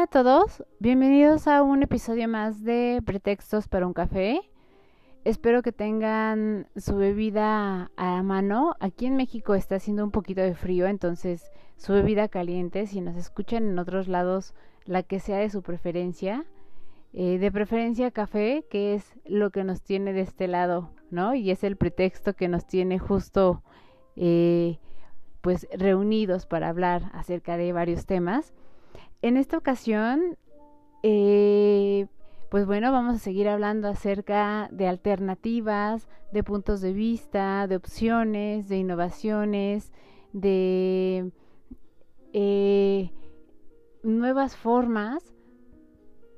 Hola a todos, bienvenidos a un episodio más de Pretextos para un café. Espero que tengan su bebida a mano. Aquí en México está haciendo un poquito de frío, entonces su bebida caliente. Si nos escuchan en otros lados, la que sea de su preferencia. Eh, de preferencia café, que es lo que nos tiene de este lado, ¿no? Y es el pretexto que nos tiene justo, eh, pues, reunidos para hablar acerca de varios temas. En esta ocasión, eh, pues bueno, vamos a seguir hablando acerca de alternativas, de puntos de vista, de opciones, de innovaciones, de eh, nuevas formas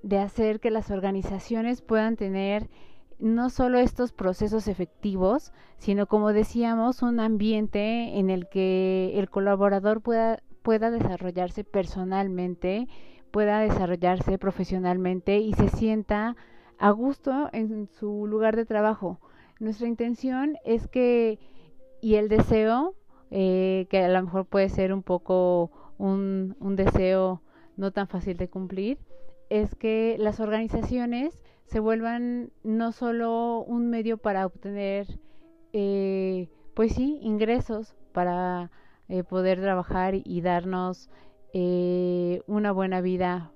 de hacer que las organizaciones puedan tener no solo estos procesos efectivos, sino como decíamos, un ambiente en el que el colaborador pueda, pueda desarrollarse personalmente, pueda desarrollarse profesionalmente y se sienta a gusto en su lugar de trabajo. Nuestra intención es que, y el deseo, eh, que a lo mejor puede ser un poco un, un deseo no tan fácil de cumplir, es que las organizaciones se vuelvan no solo un medio para obtener, eh, pues sí, ingresos para eh, poder trabajar y darnos eh, una buena vida,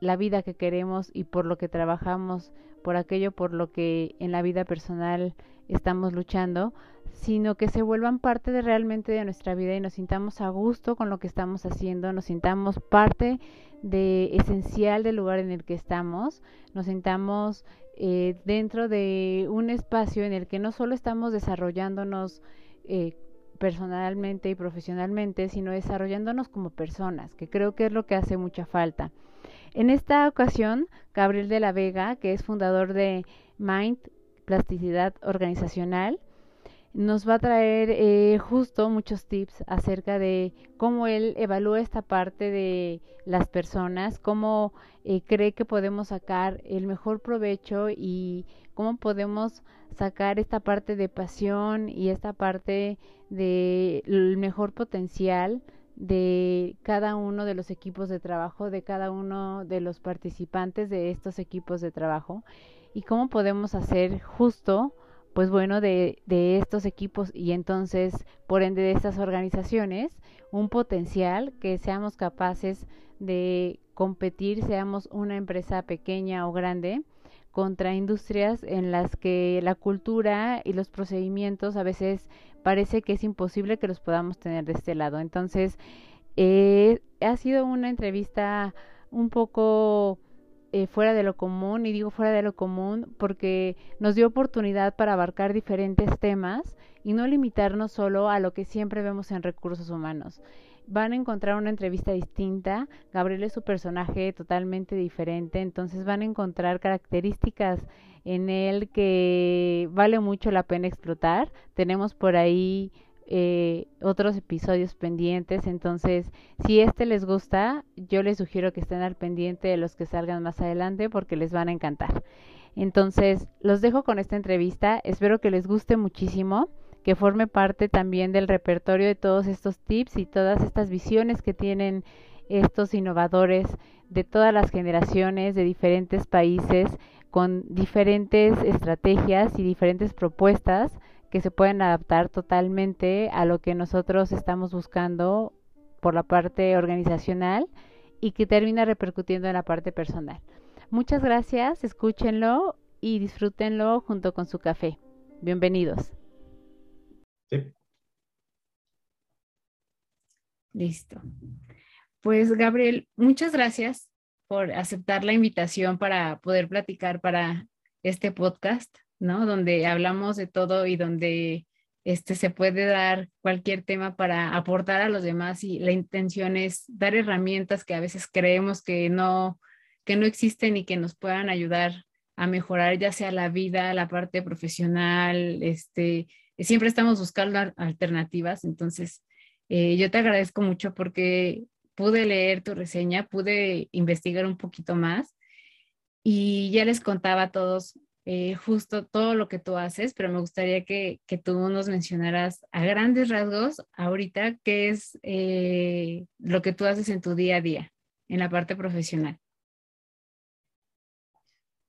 la vida que queremos y por lo que trabajamos, por aquello por lo que en la vida personal estamos luchando, sino que se vuelvan parte de realmente de nuestra vida y nos sintamos a gusto con lo que estamos haciendo, nos sintamos parte de esencial del lugar en el que estamos, nos sintamos eh, dentro de un espacio en el que no solo estamos desarrollándonos eh, personalmente y profesionalmente, sino desarrollándonos como personas, que creo que es lo que hace mucha falta. En esta ocasión, Gabriel de la Vega, que es fundador de Mind Plasticidad Organizacional, nos va a traer eh, justo muchos tips acerca de cómo él evalúa esta parte de las personas, cómo eh, cree que podemos sacar el mejor provecho y cómo podemos sacar esta parte de pasión y esta parte del mejor potencial de cada uno de los equipos de trabajo, de cada uno de los participantes de estos equipos de trabajo y cómo podemos hacer justo, pues bueno, de, de estos equipos y entonces, por ende, de estas organizaciones, un potencial que seamos capaces de competir, seamos una empresa pequeña o grande, contra industrias en las que la cultura y los procedimientos a veces parece que es imposible que los podamos tener de este lado. Entonces, eh, ha sido una entrevista un poco eh, fuera de lo común, y digo fuera de lo común porque nos dio oportunidad para abarcar diferentes temas y no limitarnos solo a lo que siempre vemos en recursos humanos van a encontrar una entrevista distinta. Gabriel es su personaje totalmente diferente, entonces van a encontrar características en él que vale mucho la pena explotar. Tenemos por ahí eh, otros episodios pendientes, entonces si este les gusta, yo les sugiero que estén al pendiente de los que salgan más adelante porque les van a encantar. Entonces, los dejo con esta entrevista, espero que les guste muchísimo que forme parte también del repertorio de todos estos tips y todas estas visiones que tienen estos innovadores de todas las generaciones, de diferentes países, con diferentes estrategias y diferentes propuestas que se pueden adaptar totalmente a lo que nosotros estamos buscando por la parte organizacional y que termina repercutiendo en la parte personal. Muchas gracias, escúchenlo y disfrútenlo junto con su café. Bienvenidos. Listo. Pues Gabriel, muchas gracias por aceptar la invitación para poder platicar para este podcast, ¿no? Donde hablamos de todo y donde este, se puede dar cualquier tema para aportar a los demás y la intención es dar herramientas que a veces creemos que no, que no existen y que nos puedan ayudar a mejorar ya sea la vida, la parte profesional, este, siempre estamos buscando alternativas, entonces eh, yo te agradezco mucho porque pude leer tu reseña, pude investigar un poquito más y ya les contaba a todos eh, justo todo lo que tú haces, pero me gustaría que, tú nos mencionaras a grandes rasgos ahorita qué es eh, lo que tú haces en tu día a día, en la parte profesional.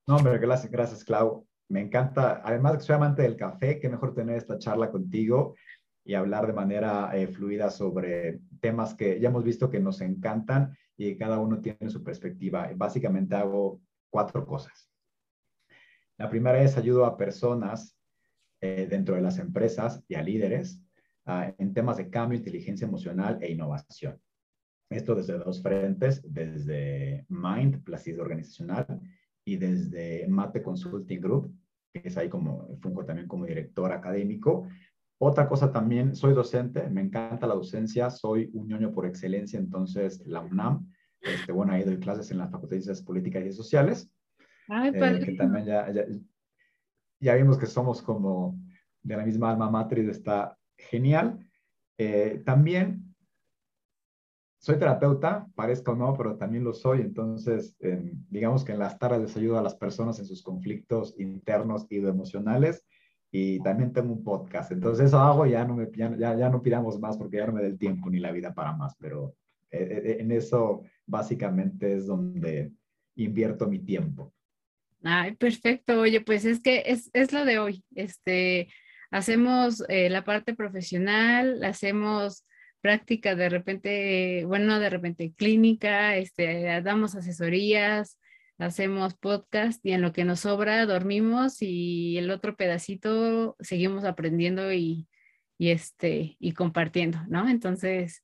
No, hombre, gracias, gracias, Clau. Me encanta, además que soy amante del café, qué mejor tener esta charla contigo y hablar de manera eh, fluida sobre temas que ya hemos visto que nos encantan y cada uno tiene su perspectiva. Básicamente hago cuatro cosas. La primera es ayudo a personas eh, dentro de las empresas y a líderes ah, en temas de cambio, inteligencia emocional e innovación. Esto desde dos frentes, desde Mind, plasticidad organizacional, y desde Mate Consulting Group, que es ahí como, fungo también como director académico. Otra cosa también, soy docente, me encanta la docencia, soy un ñoño por excelencia, entonces la UNAM, este, bueno, ahí doy clases en la Facultad de Ciencias Políticas y Sociales, eh, que también ya, ya, vimos que somos como de la misma alma matriz, está genial. Eh, también soy terapeuta, parezca o no, pero también lo soy. Entonces, digamos que en las tardes les ayudo a las personas en sus conflictos internos y emocionales. Y también tengo un podcast. Entonces, eso hago, ya no, me, ya, ya no pidamos más porque ya no me da el tiempo ni la vida para más. Pero eh, en eso básicamente es donde invierto mi tiempo. Ay, perfecto. Oye, pues es que es, es lo de hoy. Este, hacemos eh, la parte profesional, hacemos práctica de repente, bueno, de repente clínica, este, damos asesorías, hacemos podcast y en lo que nos sobra dormimos y el otro pedacito seguimos aprendiendo y, este, y compartiendo, ¿no? Entonces,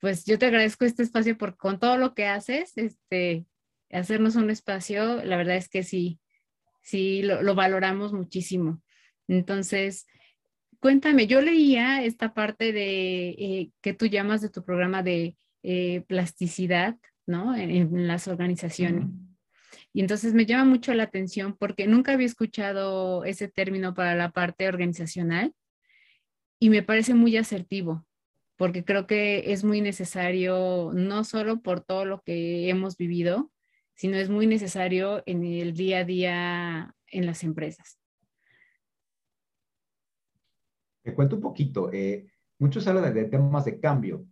pues yo te agradezco este espacio por con todo lo que haces, este, hacernos un espacio, la verdad es que sí, sí, lo, valoramos muchísimo. Entonces, cuéntame, yo leía esta parte de eh, que tú llamas de tu programa de eh, plasticidad, ¿no? En, las organizaciones. Y entonces me llama mucho la atención porque nunca había escuchado ese término para la parte organizacional y me parece muy asertivo porque creo que es muy necesario, no solo por todo lo que hemos vivido, sino es muy necesario en el día a día en las empresas. Te cuento un poquito. Eh, muchos hablan de, temas de cambio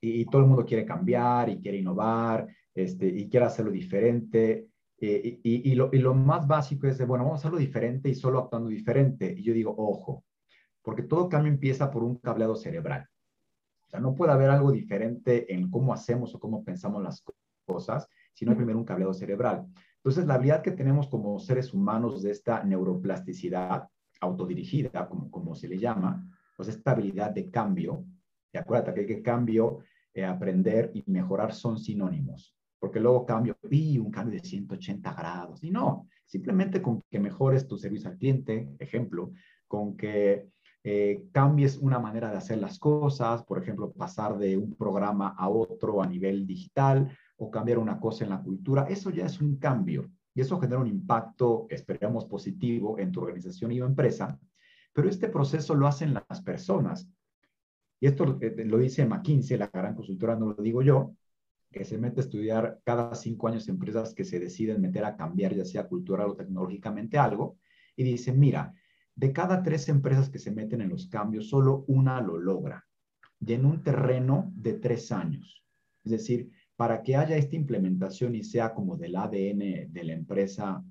y, todo el mundo quiere cambiar y quiere innovar este, y quiere hacerlo diferente. Eh, y, lo, y, lo, más básico es de, bueno, vamos a hacerlo diferente y solo actuando diferente. Y yo digo, ojo, porque todo cambio empieza por un cableado cerebral. O sea, no puede haber algo diferente en cómo hacemos o cómo pensamos las cosas sino primero un cableado cerebral. Entonces, la habilidad que tenemos como seres humanos de esta neuroplasticidad autodirigida, como, como se le llama, pues esta habilidad de cambio, y acuérdate que, cambio, eh, aprender y mejorar son sinónimos, porque luego cambio, y un cambio de 180 grados, y no, simplemente con que mejores tu servicio al cliente, ejemplo, con que eh, cambies una manera de hacer las cosas, por ejemplo, pasar de un programa a otro a nivel digital, o cambiar una cosa en la cultura, eso ya es un cambio y eso genera un impacto, esperamos, positivo en tu organización y o empresa, pero este proceso lo hacen las personas. Y esto eh, lo dice McKinsey, la gran consultora, no lo digo yo, que se mete a estudiar cada cinco años empresas que se deciden meter a cambiar, ya sea cultural o tecnológicamente algo, y dice, mira, de cada tres empresas que se meten en los cambios, solo una lo logra, y en un terreno de tres años. Es decir, para que haya esta implementación y sea como del ADN de la empresa,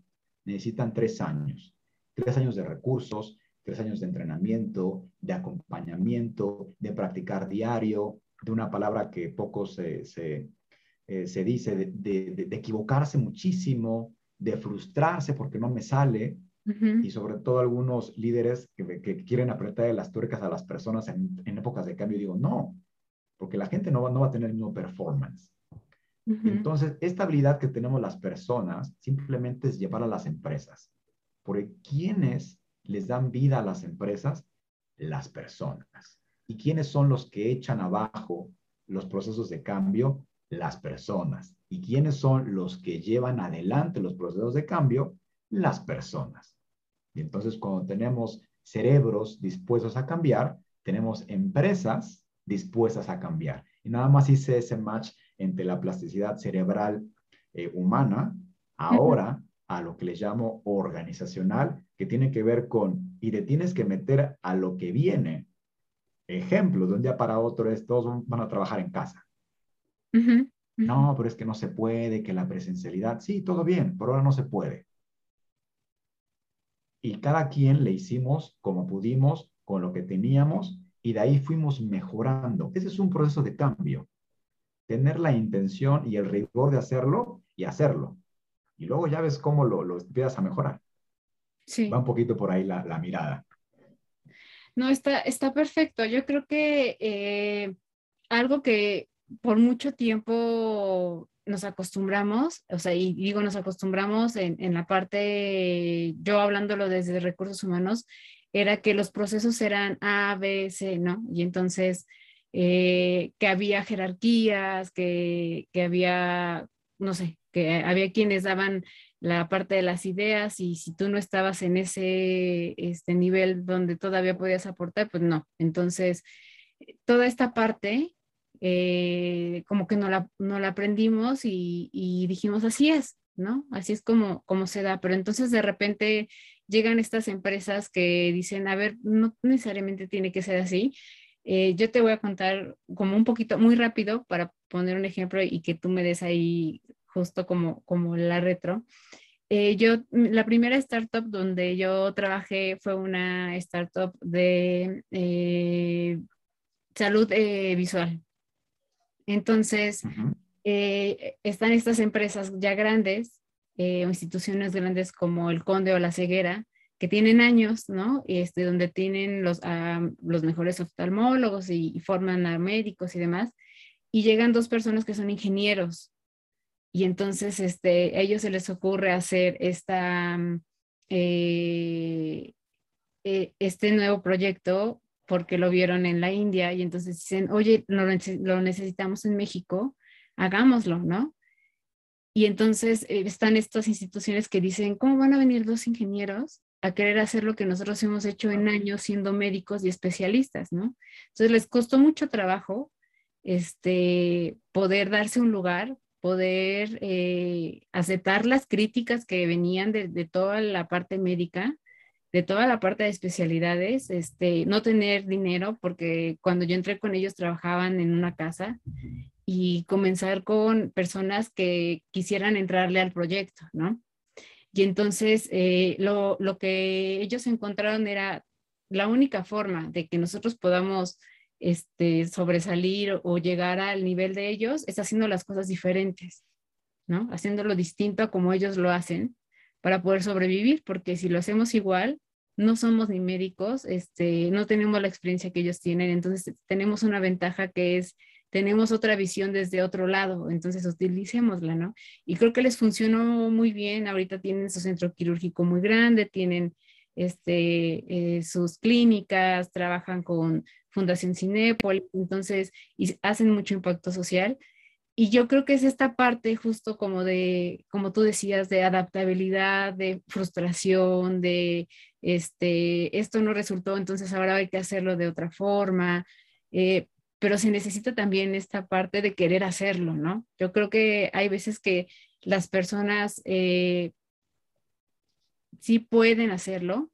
necesitan tres años. Tres años de recursos, tres años de entrenamiento, de acompañamiento, de practicar diario, de una palabra que poco se, se, eh, dice, de, equivocarse muchísimo, de frustrarse porque no me sale, y sobre todo algunos líderes que, quieren apretar las tuercas a las personas en, épocas de cambio, digo, no, porque la gente no va, no va a tener el mismo performance. Entonces, esta habilidad que tenemos las personas simplemente es llevar a las empresas. Porque quienes les dan vida a las empresas, Las personas. ¿Y quiénes son los que echan abajo los procesos de cambio? Las personas. ¿Y quiénes son los que llevan adelante los procesos de cambio? Las personas. Y entonces cuando tenemos cerebros dispuestos a cambiar, tenemos empresas dispuestas a cambiar. Y nada más hice ese match entre la plasticidad cerebral eh, humana, ahora a lo que le llamo organizacional, que tiene que ver con, y te tienes que meter a lo que viene. Ejemplo, de un día para otro es, todos van a trabajar en casa. No, pero es que no se puede, que la presencialidad, sí, todo bien, pero ahora no se puede. Y cada quien le hicimos como pudimos, con lo que teníamos, y de ahí fuimos mejorando. Ese es un proceso de cambio. Tener la intención y el rigor de hacerlo y hacerlo. Y luego ya ves cómo lo, lo empiezas a mejorar. Sí. Va un poquito por ahí la, mirada. No, está, está perfecto. Yo creo que eh, algo que por mucho tiempo nos acostumbramos, o sea, y digo nos acostumbramos en, en la parte, yo hablándolo desde recursos humanos, era que los procesos eran A, B, C, ¿no? Y entonces eh, que había jerarquías, que, que, había, no sé, que había quienes daban la parte de las ideas y si tú no estabas en ese este nivel donde todavía podías aportar, pues no. Entonces, toda esta parte, eh, como que no la, no la aprendimos y, y, dijimos, así es, ¿no? Así es como, como se da. Pero entonces de repente llegan estas empresas que dicen, a ver, no necesariamente tiene que ser así. Eh, yo te voy a contar como un poquito, muy rápido, para poner un ejemplo y que tú me des ahí justo como, como la retro. Eh, yo, la primera startup donde yo trabajé fue una startup de eh, salud visual. Entonces, están estas empresas ya grandes eh, o instituciones grandes como el Conde o la Ceguera, que tienen años, ¿no? Este, donde tienen los, los mejores oftalmólogos y, forman a médicos y demás, y llegan dos personas que son ingenieros. Y entonces este, a ellos se les ocurre hacer esta, mm, eh, eh, este nuevo proyecto porque lo vieron en la India y entonces dicen, oye, lo, lo necesitamos en México, hagámoslo, ¿no? Y entonces eh, están estas instituciones que dicen, ¿cómo van a venir dos ingenieros a querer hacer lo que nosotros hemos hecho en años siendo médicos y especialistas, ¿no? Entonces les costó mucho trabajo este, poder darse un lugar, poder eh, aceptar las críticas que venían de, de, toda la parte médica, de toda la parte de especialidades, este, no tener dinero, porque cuando yo entré con ellos trabajaban en una casa y comenzar con personas que quisieran entrarle al proyecto, ¿no? Y entonces eh, lo, lo, que ellos encontraron era la única forma de que nosotros podamos este, sobresalir o llegar al nivel de ellos es haciendo las cosas diferentes, ¿no? Haciéndolo distinto a como ellos lo hacen para poder sobrevivir, porque si lo hacemos igual, no somos ni médicos, este, no tenemos la experiencia que ellos tienen, entonces tenemos una ventaja que es tenemos otra visión desde otro lado, entonces utilicémosla, ¿no? Y creo que les funcionó muy bien, ahorita tienen su centro quirúrgico muy grande, tienen este, eh, sus clínicas, trabajan con Fundación Cinepol, entonces y hacen mucho impacto social. Y yo creo que es esta parte justo como de, como tú decías, de adaptabilidad, de frustración, de, este, esto no resultó, entonces ahora hay que hacerlo de otra forma. Eh, pero se necesita también esta parte de querer hacerlo, ¿no? Yo creo que hay veces que las personas eh, sí pueden hacerlo,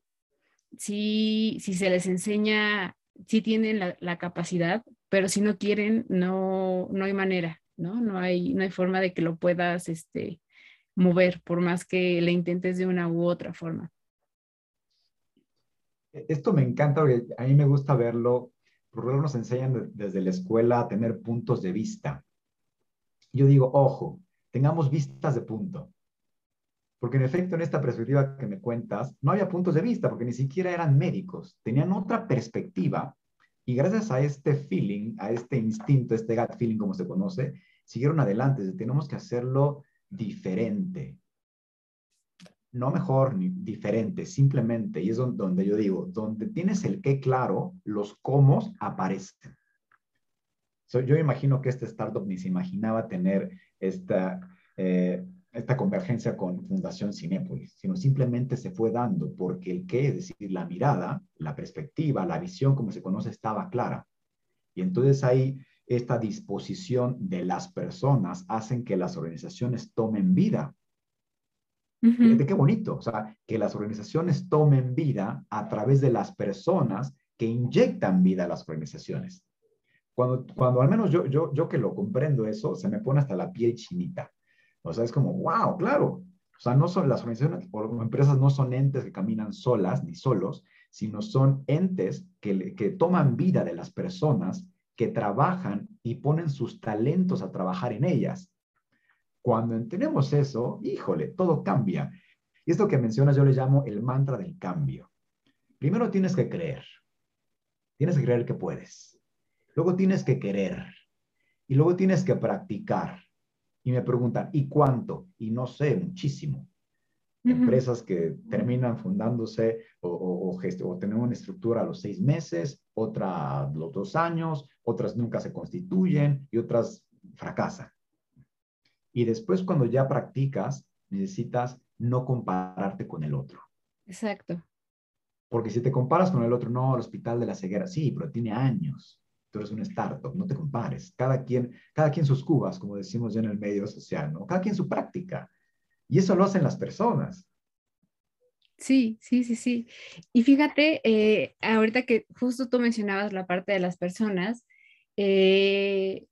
sí, si se les enseña, sí tienen la, capacidad, pero si no quieren, no, no hay manera, ¿no? No hay, no hay forma de que lo puedas este, mover, por más que le intentes de una u otra forma. Esto me encanta, a mí me gusta verlo por nos enseñan desde la escuela a tener puntos de vista. Yo digo, ojo, tengamos vistas de punto. Porque en efecto, en esta perspectiva que me cuentas, no había puntos de vista, porque ni siquiera eran médicos, tenían otra perspectiva. Y gracias a este feeling, a este instinto, este gut feeling como se conoce, siguieron adelante. Tenemos que hacerlo diferente. no mejor ni diferente, simplemente, y es donde yo digo, donde tienes el qué claro, los cómo aparecen. yo imagino que este startup ni se imaginaba tener esta, eh, esta convergencia con Fundación Cinépolis, sino simplemente se fue dando porque el qué, es decir, la mirada, la perspectiva, la visión, como se conoce, estaba clara. Y entonces ahí esta disposición de las personas hacen que las organizaciones tomen vida de qué bonito, o sea, que las organizaciones tomen vida a través de las personas que inyectan vida a las organizaciones. Cuando, cuando al menos yo, yo, yo que lo comprendo eso, se me pone hasta la piel chinita. O sea, es como, wow, claro. O sea, no son las organizaciones o empresas no son entes que caminan solas ni solos, sino son entes que, que toman vida de las personas, que trabajan y ponen sus talentos a trabajar en ellas. Cuando entendemos eso, híjole, todo cambia. Y esto que mencionas yo le llamo el mantra del cambio. Primero tienes que creer. Tienes que creer que puedes. Luego tienes que querer. Y luego tienes que practicar. Y me preguntan, ¿y cuánto? Y no sé, muchísimo. Empresas que terminan fundándose o, o, o, tener una estructura a los seis meses, otra a los dos años, otras nunca se constituyen y otras fracasan. Y después cuando ya practicas, necesitas no compararte con el otro. Exacto. Porque si te comparas con el otro, no, el hospital de la ceguera, sí, pero tiene años. Tú eres un startup, no te compares. Cada quien, cada quien sus cubas, como decimos ya en el medio social, ¿no? Cada quien su práctica. Y eso lo hacen las personas. Sí, sí, sí, sí. Y fíjate, eh, ahorita que justo tú mencionabas la parte de las personas, eh,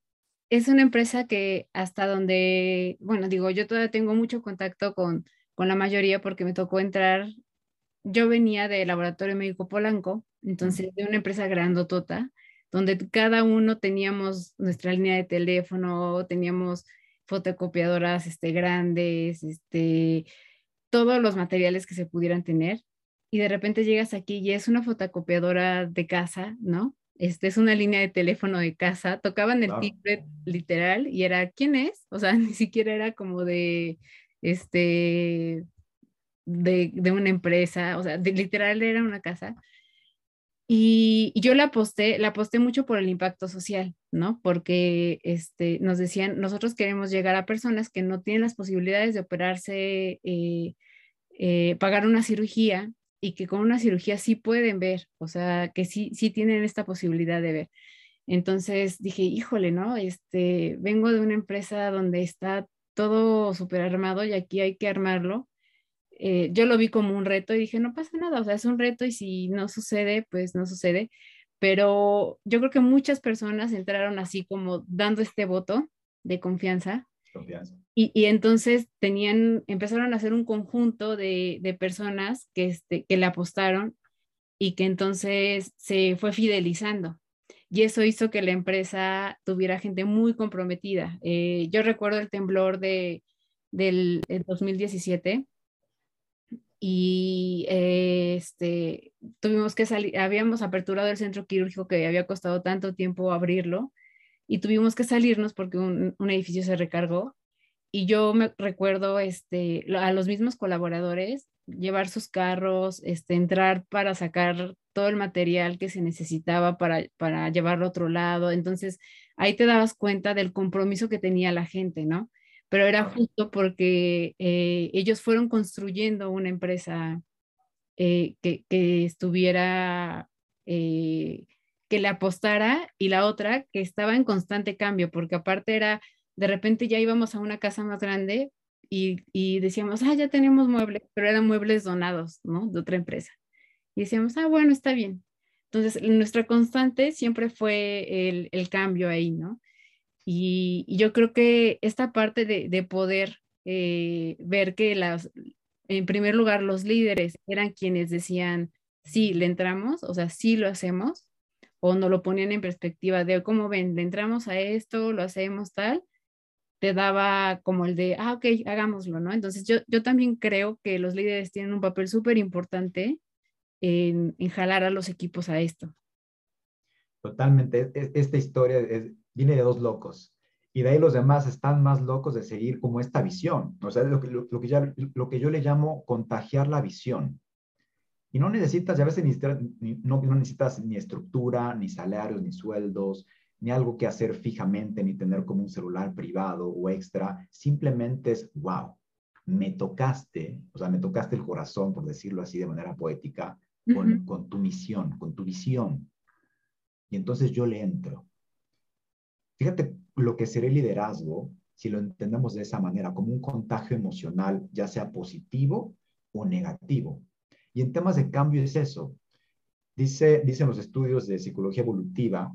es una empresa que hasta donde, bueno, digo, yo todavía tengo mucho contacto con, con la mayoría porque me tocó entrar, yo venía del Laboratorio Médico Polanco, entonces de una empresa grandotota, donde cada uno teníamos nuestra línea de teléfono, teníamos fotocopiadoras este, grandes, este, todos los materiales que se pudieran tener. Y de repente llegas aquí y es una fotocopiadora de casa, ¿no? este, es una línea de teléfono de casa, tocaban el timbre literal y era, ¿quién es? O sea, ni siquiera era como de, este, de, de una empresa, o sea, literal era una casa. Y, yo la aposté, la aposté mucho por el impacto social, ¿no? Porque este, nos decían, nosotros queremos llegar a personas que no tienen las posibilidades de operarse, eh, eh, pagar una cirugía y que con una cirugía sí pueden ver, o sea, que sí, sí tienen esta posibilidad de ver. Entonces dije, híjole, ¿no? Este, vengo de una empresa donde está todo súper armado y aquí hay que armarlo. Eh, yo lo vi como un reto y dije, no pasa nada, o sea, es un reto y si no sucede, pues no sucede. Pero yo creo que muchas personas entraron así como dando este voto de confianza. Confianza. Y, entonces tenían, empezaron a hacer un conjunto de, personas que, este, que le apostaron y que entonces se fue fidelizando. Y eso hizo que la empresa tuviera gente muy comprometida. Eh, yo recuerdo el temblor de, del 2017 y eh, este, tuvimos que salir, habíamos aperturado el centro quirúrgico que había costado tanto tiempo abrirlo y tuvimos que salirnos porque un, un edificio se recargó y yo me recuerdo este, a los mismos colaboradores llevar sus carros, este, entrar para sacar todo el material que se necesitaba para, para llevarlo a otro lado. Entonces, ahí te dabas cuenta del compromiso que tenía la gente, ¿no? Pero era justo porque eh, ellos fueron construyendo una empresa eh, que, que, estuviera, eh, que le apostara y la otra que estaba en constante cambio, porque aparte era de repente ya íbamos a una casa más grande y, decíamos, ah, ya tenemos muebles, pero eran muebles donados, ¿no? De otra empresa. Y decíamos, ah, bueno, está bien. Entonces, nuestra constante siempre fue el, cambio ahí, ¿no? Y, yo creo que esta parte de, poder eh, ver que las, en primer lugar, los líderes eran quienes decían, sí, le entramos, o sea, sí lo hacemos, o no lo ponían en perspectiva de, ¿cómo ven? Le entramos a esto, lo hacemos tal, te daba como el de, ah, ok, hagámoslo, ¿no? Entonces yo, yo también creo que los líderes tienen un papel súper importante en, en, jalar a los equipos a esto. Totalmente. E, esta historia viene de dos locos. Y de ahí los demás están más locos de seguir como esta visión. O sea, lo que, lo, que, ya, lo que yo le llamo contagiar la visión. Y no necesitas, ya a veces no, no necesitas ni estructura, ni salarios, ni sueldos, ni algo que hacer fijamente, ni tener como un celular privado o extra. Simplemente es, wow, me tocaste, o sea, me tocaste el corazón, por decirlo así de manera poética, con, con tu misión, con tu visión. Y entonces yo le entro. Fíjate lo que será el liderazgo si lo entendemos de esa manera, como un contagio emocional, ya sea positivo o negativo. Y en temas de cambio es eso. Dice, dicen los estudios de psicología evolutiva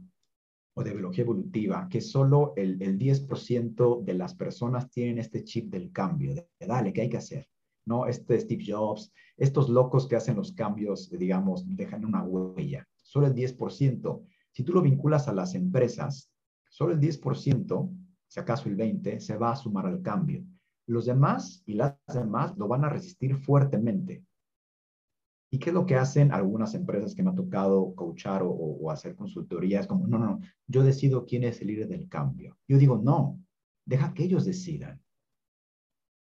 o de biología evolutiva que solo el, el 10% de las personas tienen este chip del cambio, de, dale, ¿qué hay que hacer? ¿No? Este Steve Jobs, estos locos que hacen los cambios, digamos, dejan una huella. Solo el 10%. Si tú lo vinculas a las empresas, solo el 10%, si acaso el 20%, se va a sumar al cambio. Los demás y las demás lo van a resistir fuertemente. ¿Y qué es lo que hacen algunas empresas que me ha tocado coachar o, hacer consultorías? Como, no, no, no, yo decido quién es el líder del cambio. Yo digo, no, deja que ellos decidan.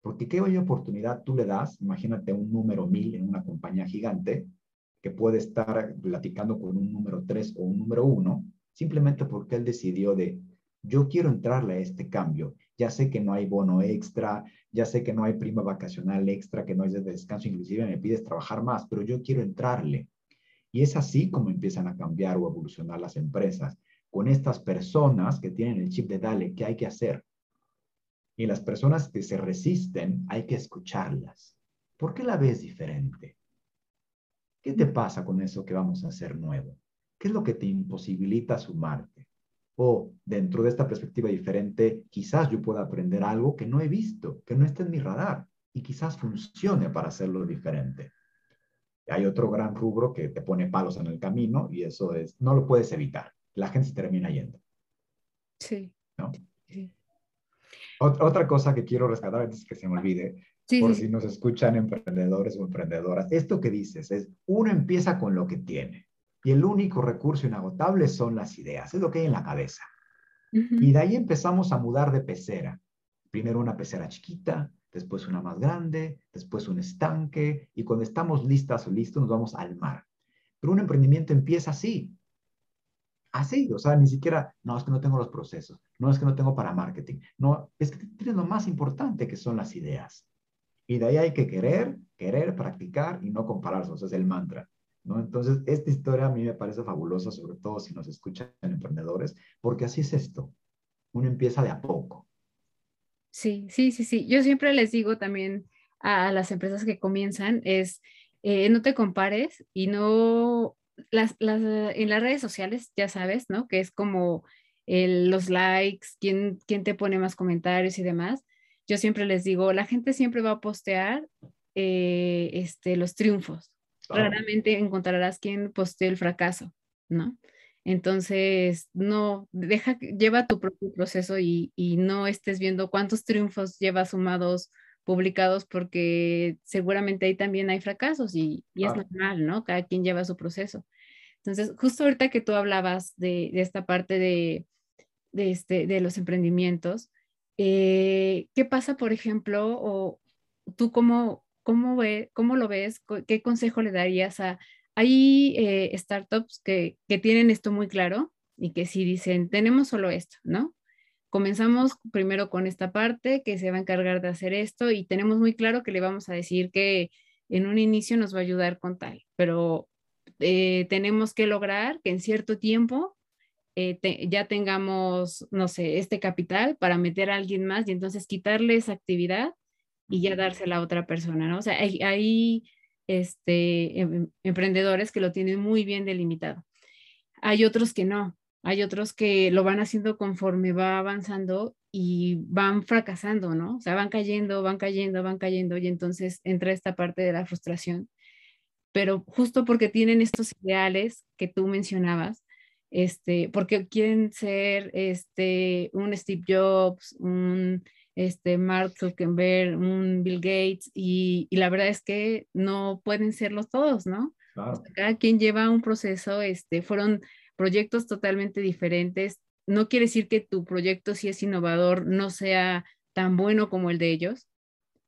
Porque qué oportunidad tú le das, imagínate un número mil en una compañía gigante que puede estar platicando con un número tres o un número uno, simplemente porque él decidió de, yo quiero entrarle a este cambio. Ya sé que no hay bono extra, ya sé que no hay prima vacacional extra, que no hay de descanso, inclusive me pides trabajar más, pero yo quiero entrarle. Y es así como empiezan a cambiar o evolucionar las empresas, con estas personas que tienen el chip de dale, ¿qué hay que hacer? Y las personas que se resisten, hay que escucharlas. ¿Por qué la ves diferente? ¿Qué te pasa con eso que vamos a hacer nuevo? ¿Qué es lo que te imposibilita sumarte? O dentro de esta perspectiva diferente, quizás yo pueda aprender algo que no he visto, que no está en mi radar y quizás funcione para hacerlo diferente. Hay otro gran rubro que te pone palos en el camino y eso es, no lo puedes evitar. La gente se termina yendo. Sí. ¿no? Otra cosa que quiero rescatar antes que se me olvide, por si nos escuchan emprendedores o emprendedoras, esto que dices es, uno empieza con lo que tiene. Y el único recurso inagotable son las ideas, es lo que hay en la cabeza. Y de ahí empezamos a mudar de pecera. Primero una pecera chiquita, después una más grande, después un estanque, y cuando estamos listas o listos nos vamos al mar. Pero un emprendimiento empieza así. Así, o sea, ni siquiera, no, es que no tengo los procesos, no es que no tengo para marketing, no, es que tienes lo más importante que son las ideas. Y de ahí hay que querer, querer, practicar y no compararse, o sea, es el mantra. ¿No? Entonces, esta historia a mí me parece fabulosa, sobre todo si nos escuchan emprendedores, porque así es esto. Uno empieza de a poco. Sí, sí, sí, sí. Yo siempre les digo también a las empresas que comienzan es, eh, no te compares y no, las, las, en las redes sociales, ya sabes, ¿no? Que es como los likes, quién, quién te pone más comentarios y demás. Yo siempre les digo, la gente siempre va a postear eh, este, los triunfos, raramente encontrarás quien postee el fracaso, ¿no? Entonces, no, deja, lleva tu propio proceso y, no estés viendo cuántos triunfos llevas sumados, publicados, porque seguramente ahí también hay fracasos y, es normal, ¿no? Cada quien lleva su proceso. Entonces, justo ahorita que tú hablabas de, esta parte de, este, de los emprendimientos, eh, ¿qué pasa, por ejemplo, o tú cómo, ¿Cómo, ve, ¿Cómo lo ves? ¿Qué consejo le darías a... Hay eh, startups que, que tienen esto muy claro y que si dicen, tenemos solo esto, ¿no? Comenzamos primero con esta parte que se va a encargar de hacer esto y tenemos muy claro que le vamos a decir que en un inicio nos va a ayudar con tal, pero eh, tenemos que lograr que en cierto tiempo eh, ya tengamos, no sé, este capital para meter a alguien más y entonces quitarle esa actividad y ya dársela a otra persona, ¿no? O sea, hay, este, em, emprendedores que lo tienen muy bien delimitado. Hay otros que no, hay otros que lo van haciendo conforme va avanzando y van fracasando, ¿no? O sea, van cayendo, van cayendo, van cayendo y entonces entra esta parte de la frustración. Pero justo porque tienen estos ideales que tú mencionabas, este, porque quieren ser este, un Steve Jobs, un este, Mark Zuckerberg, un Bill Gates, y, la verdad es que no pueden serlos todos, ¿no? cada quien lleva un proceso, este, fueron proyectos totalmente diferentes, no quiere decir que tu proyecto, si es innovador, no sea tan bueno como el de ellos,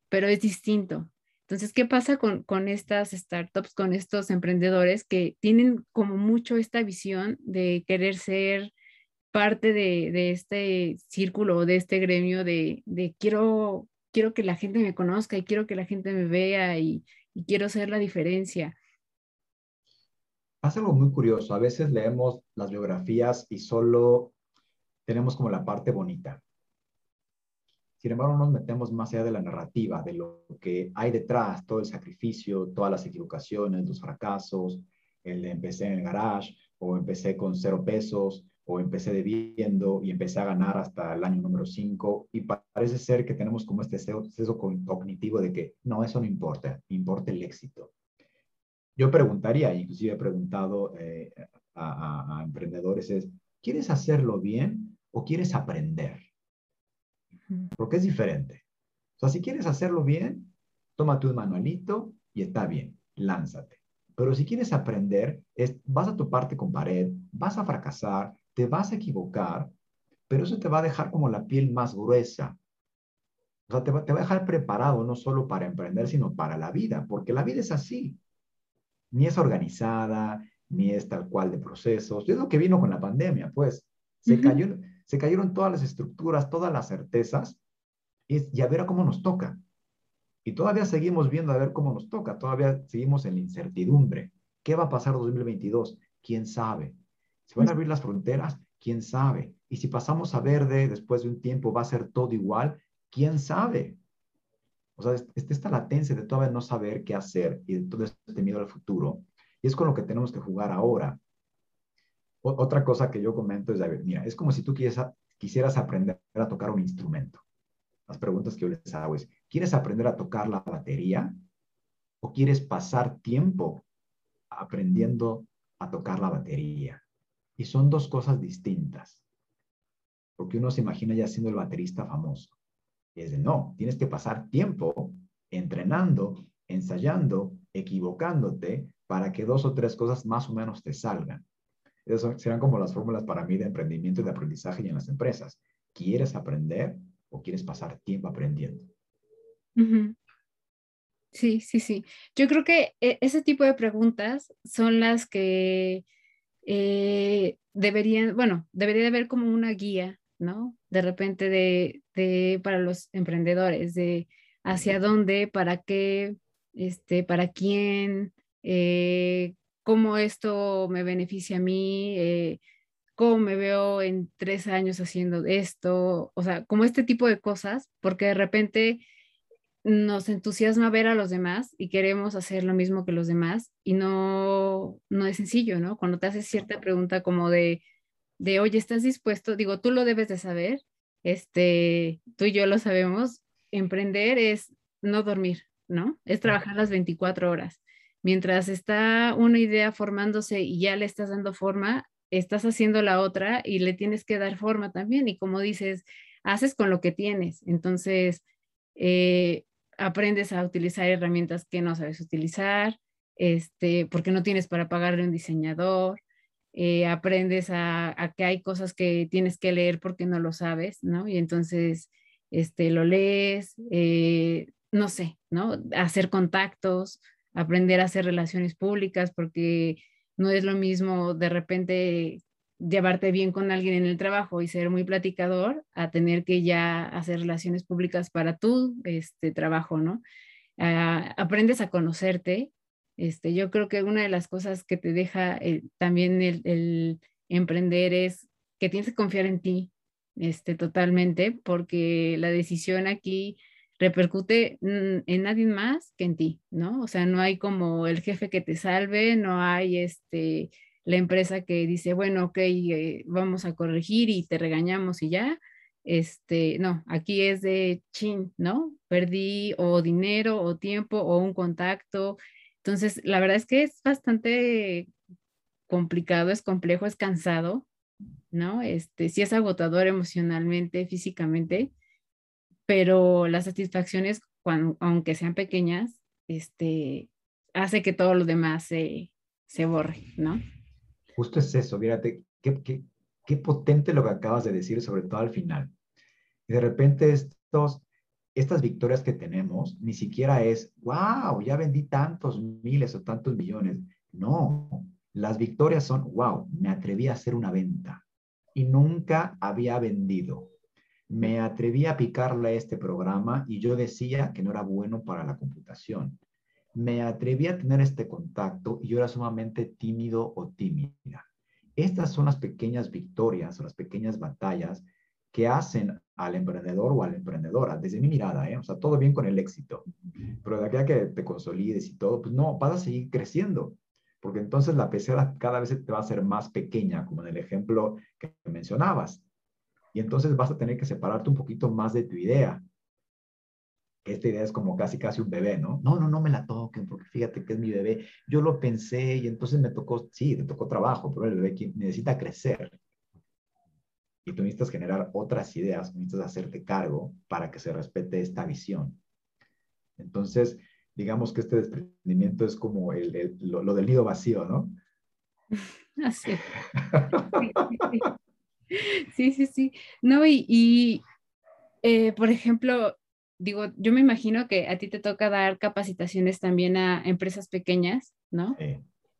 pero es distinto. Entonces, ¿qué pasa con, con estas startups, con estos emprendedores que tienen como mucho esta visión de querer ser parte de, de este círculo, de este gremio, de, de, quiero, quiero que la gente me conozca y quiero que la gente me vea y, y quiero ser la diferencia? Pasa algo muy curioso. A veces leemos las biografías y solo tenemos como la parte bonita. Sin embargo, nos metemos más allá de la narrativa, de lo que hay detrás, todo el sacrificio, todas las equivocaciones, los fracasos, el de empecé en el garage, o empecé con cero pesos, o empecé debiendo y empecé a ganar hasta el año número 5 y parece ser que tenemos como este sesgo cognitivo de que no, eso no importa, importa el éxito. Yo preguntaría, inclusive he preguntado eh, a, a, emprendedores, es, ¿quieres hacerlo bien o quieres aprender? Porque es diferente. O sea, si quieres hacerlo bien, tómate un manualito y está bien, lánzate. Pero si quieres aprender, es, vas a toparte con pared, vas a fracasar, te vas a equivocar, pero eso te va a dejar como la piel más gruesa. O sea, te va, te va a dejar preparado no solo para emprender, sino para la vida, porque la vida es así. Ni es organizada, ni es tal cual de procesos. Es lo que vino con la pandemia, pues. Se, cayó, se cayeron todas las estructuras, todas las certezas, y, y a ver a cómo nos toca. Y todavía seguimos viendo a ver cómo nos toca, todavía seguimos en la incertidumbre. ¿Qué va a pasar 2022? ¿Quién sabe? ¿Se van a abrir las fronteras? ¿Quién sabe? Y si pasamos a verde después de un tiempo, ¿va a ser todo igual? ¿Quién sabe? O sea, esta latencia de todavía no saber qué hacer y de todo este miedo al futuro. Y es con lo que tenemos que jugar ahora. otra cosa que yo comento es, a mira, es como si tú quisieras aprender a tocar un instrumento. Las preguntas que yo les hago es, ¿quieres aprender a tocar la batería? ¿O quieres pasar tiempo aprendiendo a tocar la batería? Y son dos cosas distintas. Porque uno se imagina ya siendo el baterista famoso. Y es de, no, tienes que pasar tiempo entrenando, ensayando, equivocándote para que dos o tres cosas más o menos te salgan. Esas serán como las fórmulas para mí de emprendimiento y de aprendizaje y en las empresas. ¿Quieres aprender o quieres pasar tiempo aprendiendo? Sí, sí, sí. Yo creo que e, ese tipo de preguntas son las que eh, deberían, bueno, debería haber como una guía, ¿no? De repente de, de, para los emprendedores, de hacia dónde, para qué, este, para quién, eh, cómo esto me beneficia a mí, eh, cómo me veo en tres años haciendo esto, o sea, como este tipo de cosas, porque de repente nos entusiasma ver a los demás y queremos hacer lo mismo que los demás y no, no es sencillo, ¿no? Cuando te haces cierta pregunta como de, de, oye, ¿estás dispuesto? Digo, tú lo debes de saber, este, tú y yo lo sabemos, emprender es no dormir, ¿no? Es trabajar las 24 horas. Mientras está una idea formándose y ya le estás dando forma, estás haciendo la otra y le tienes que dar forma también. Y como dices, haces con lo que tienes. Entonces, eh, aprendes a utilizar herramientas que no sabes utilizar, este, porque no tienes para pagarle un diseñador, eh, aprendes a, que hay cosas que tienes que leer porque no lo sabes, ¿no? Y entonces este, lo lees, eh, no sé, ¿no? Hacer contactos, aprender a hacer relaciones públicas, porque no es lo mismo de repente llevarte bien con alguien en el trabajo y ser muy platicador a tener que ya hacer relaciones públicas para tu este, trabajo, ¿no? Ah, aprendes a conocerte. Este, yo creo que una de las cosas que te deja también el, emprender es que tienes que confiar en ti este, totalmente, porque la decisión aquí repercute en nadie más que en ti, ¿no? O sea, no hay como el jefe que te salve, no hay este la empresa que dice, bueno, ok, eh, vamos a corregir y te regañamos y ya. Este, no, aquí es de chin, ¿no? Perdí o dinero o tiempo o un contacto. Entonces, la verdad es que es bastante complicado, es complejo, es cansado, ¿no? Este, sí es agotador emocionalmente, físicamente, pero las satisfacciones, cuando, aunque sean pequeñas, este, hace que todo lo demás se, se borre, ¿no? Justo es eso, fíjate, qué, qué potente lo que acabas de decir, sobre todo al final. Y de repente estos, estas victorias que tenemos ni siquiera es, wow, ya vendí tantos miles o tantos millones. No, las victorias son, wow, me atreví a hacer una venta y nunca había vendido. Me atreví a picarle a este programa y yo decía que no era bueno para la computación. Me atreví a tener este contacto y yo era sumamente tímido o tímida. Estas son las pequeñas victorias o las pequeñas batallas que hacen al emprendedor o a la emprendedora, desde mi mirada, ¿eh? o sea, todo bien con el éxito, pero de aquí a que te consolides y todo, pues no, vas a seguir creciendo, porque entonces la pecera cada vez te va a ser más pequeña, como en el ejemplo que mencionabas, y entonces vas a tener que separarte un poquito más de tu idea. Esta idea es como casi, casi un bebé, ¿no? No, no, no me la toquen, porque fíjate que es mi bebé. Yo lo pensé y entonces me tocó, sí, te tocó trabajo, pero el bebé necesita crecer y tú necesitas generar otras ideas, necesitas hacerte cargo para que se respete esta visión. Entonces, digamos que este desprendimiento es como el, lo, del nido vacío, ¿no? Así. Sí, sí, sí. No, y, eh, por ejemplo, digo, yo me imagino que a ti te toca dar capacitaciones también a empresas pequeñas, ¿no?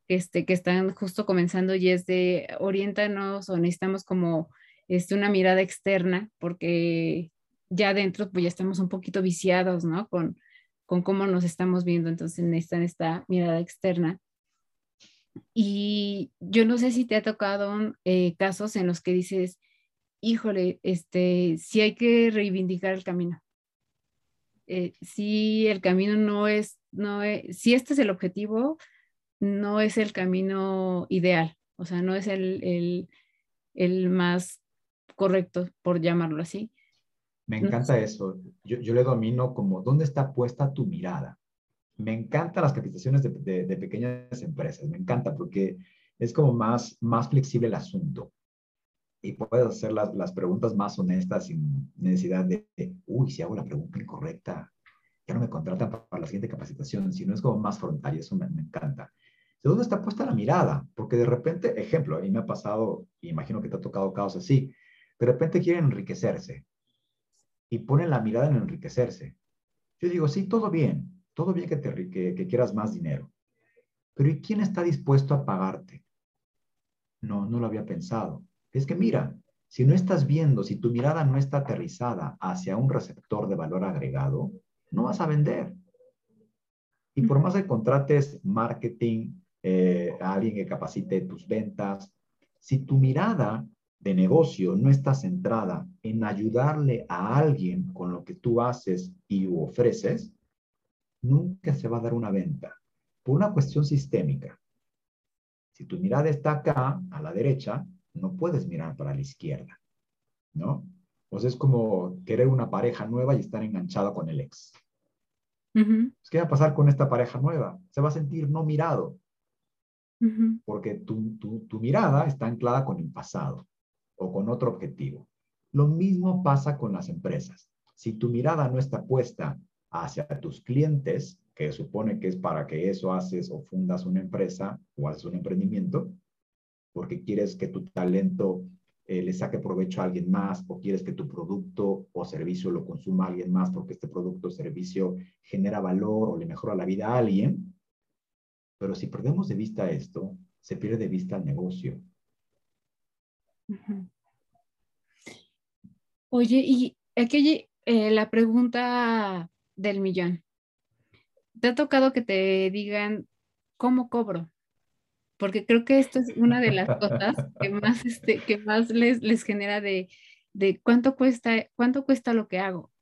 Este, que están justo comenzando y es de oriéntanos o necesitamos como este, una mirada externa, porque ya dentro pues ya estamos un poquito viciados, ¿no? Con, con cómo nos estamos viendo, entonces necesitan esta mirada externa. Y yo no sé si te ha tocado eh, casos en los que dices, híjole, este, si hay que reivindicar el camino. Eh, si el camino no es, no es, si este es el objetivo, no es el camino ideal, o sea, no es el, el, el más correcto, por llamarlo así. Me encanta eso. Yo, yo, le domino como, ¿dónde está puesta tu mirada? Me encantan las capacitaciones de, de, pequeñas empresas, me encanta porque es como más, más flexible el asunto y puedes hacer las, las preguntas más honestas sin necesidad de, uy, si hago la pregunta incorrecta, ya no me contratan para la siguiente capacitación, sino es como más frontal y eso me, me encanta. ¿De dónde está puesta la mirada? Porque de repente, ejemplo, a mí me ha pasado, y imagino que te ha tocado casos así, de repente quieren enriquecerse y ponen la mirada en enriquecerse. Yo digo, sí, todo bien, todo bien que, te, que, quieras más dinero, pero ¿y quién está dispuesto a pagarte? No, no lo había pensado. Es que mira, si no estás viendo, si tu mirada no está aterrizada hacia un receptor de valor agregado, no vas a vender. Y por más que contrates marketing, eh, a alguien que capacite tus ventas, si tu mirada de negocio no está centrada en ayudarle a alguien con lo que tú haces y ofreces, nunca se va a dar una venta. Por una cuestión sistémica. Si tu mirada está acá, a la derecha, no puedes mirar para la izquierda, ¿no? O sea, es como querer una pareja nueva y estar enganchada con el ex. ¿Qué va a pasar con esta pareja nueva? Se va a sentir no mirado, porque tu, tu mirada está anclada con el pasado o con otro objetivo. Lo mismo pasa con las empresas. Si tu mirada no está puesta hacia tus clientes, que supone que es para que eso haces o fundas una empresa o haces un emprendimiento, porque quieres que tu talento eh, le saque provecho a alguien más o quieres que tu producto o servicio lo consuma alguien más porque este producto o servicio genera valor o le mejora la vida a alguien. Pero si perdemos de vista esto, se pierde de vista el negocio, Oye, y aquí eh, la pregunta del millón. ¿Te ha tocado que te digan cómo cobro? Porque creo que esto es una de las cosas que más, este, que más les, les genera de, de cuánto cuesta, cuánto cuesta lo que hago,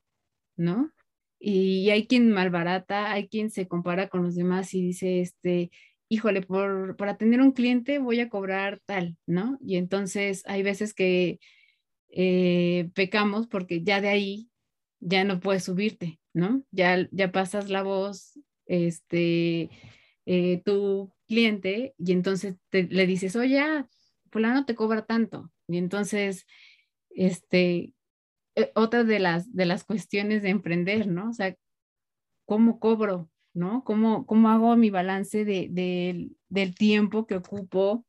¿no? Y hay quien malbarata, hay quien se compara con los demás y dice, este, híjole, por, por atender un cliente voy a cobrar tal, ¿no? Y entonces hay veces que eh, pecamos porque ya de ahí ya no puedes subirte, ¿no? Ya, ya pasas la voz, este, eh, tu cliente y entonces le dices, oye, fulano te cobra tanto. Y entonces, este, eh, otra de las, de las cuestiones de emprender, ¿no? O sea, ¿cómo cobro? ¿no? ¿Cómo, cómo hago mi balance de, del tiempo que ocupo,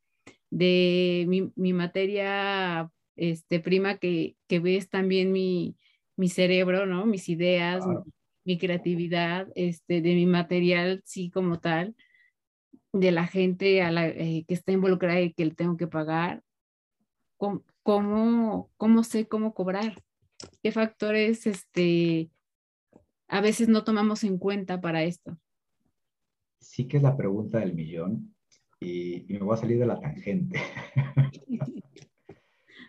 de mi, materia este, prima que, que ves también mi, mi cerebro, ¿no? Mis ideas, mi, creatividad, este, de mi material, sí, como tal, de la gente a la, eh, que está involucrada y que le tengo que pagar. ¿Cómo, cómo, sé cómo cobrar? ¿Qué factores este, a veces no tomamos en cuenta para esto? Sí que es la pregunta del millón y, y me voy a salir de la tangente.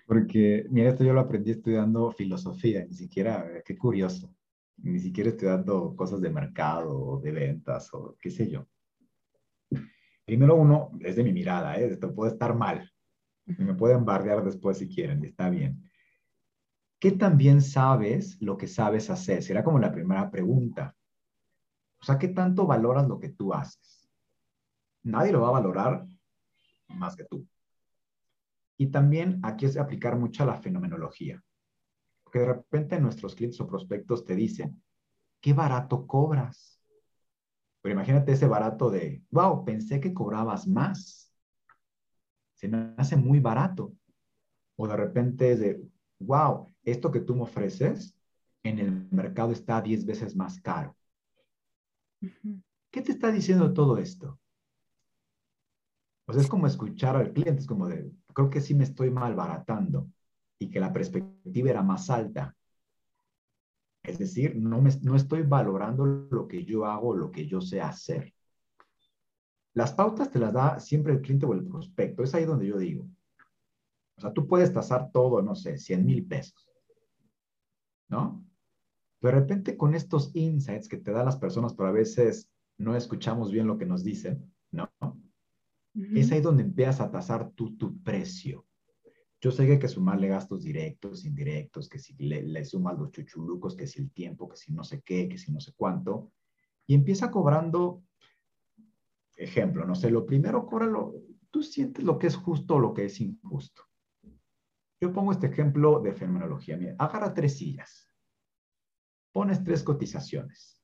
Porque, mira, esto yo lo aprendí estudiando filosofía, ni siquiera, qué curioso, ni siquiera estudiando cosas de mercado o de ventas o qué sé yo. Primero uno, es de mi mirada, ¿eh? esto puede estar mal, me pueden bardear después si quieren, está bien. ¿Qué también sabes lo que sabes hacer? Será como la primera pregunta. O sea, ¿qué tanto valoras lo que tú haces? Nadie lo va a valorar más que tú. Y también aquí es aplicar mucho la fenomenología. Porque de repente nuestros clientes o prospectos te dicen, qué barato cobras. Pero imagínate ese barato de, wow, pensé que cobrabas más. Se me hace muy barato. O de repente es de, wow, esto que tú me ofreces en el mercado está 10 veces más caro. ¿Qué te está diciendo todo esto? Pues es como escuchar al cliente, es como de, creo que sí me estoy malbaratando y que la perspectiva era más alta. Es decir, no, me, no estoy valorando lo que yo hago, lo que yo sé hacer. Las pautas te las da siempre el cliente o el prospecto. Es ahí donde yo digo. O sea, tú puedes tasar todo, no sé, 100 mil pesos. ¿No? De repente con estos insights que te dan las personas, pero a veces no escuchamos bien lo que nos dicen, ¿no? Es ahí donde empiezas a tasar tú tu precio. Yo sé que hay que sumarle gastos directos, indirectos, que si le, sumas los chuchulucos, que si el tiempo, que si no sé qué, que si no sé cuánto. Y empieza cobrando, ejemplo, no sé, lo primero, cóbralo, tú sientes lo que es justo o lo que es injusto. Yo pongo este ejemplo de fenomenología. Mira, agarra tres sillas. Pones tres cotizaciones.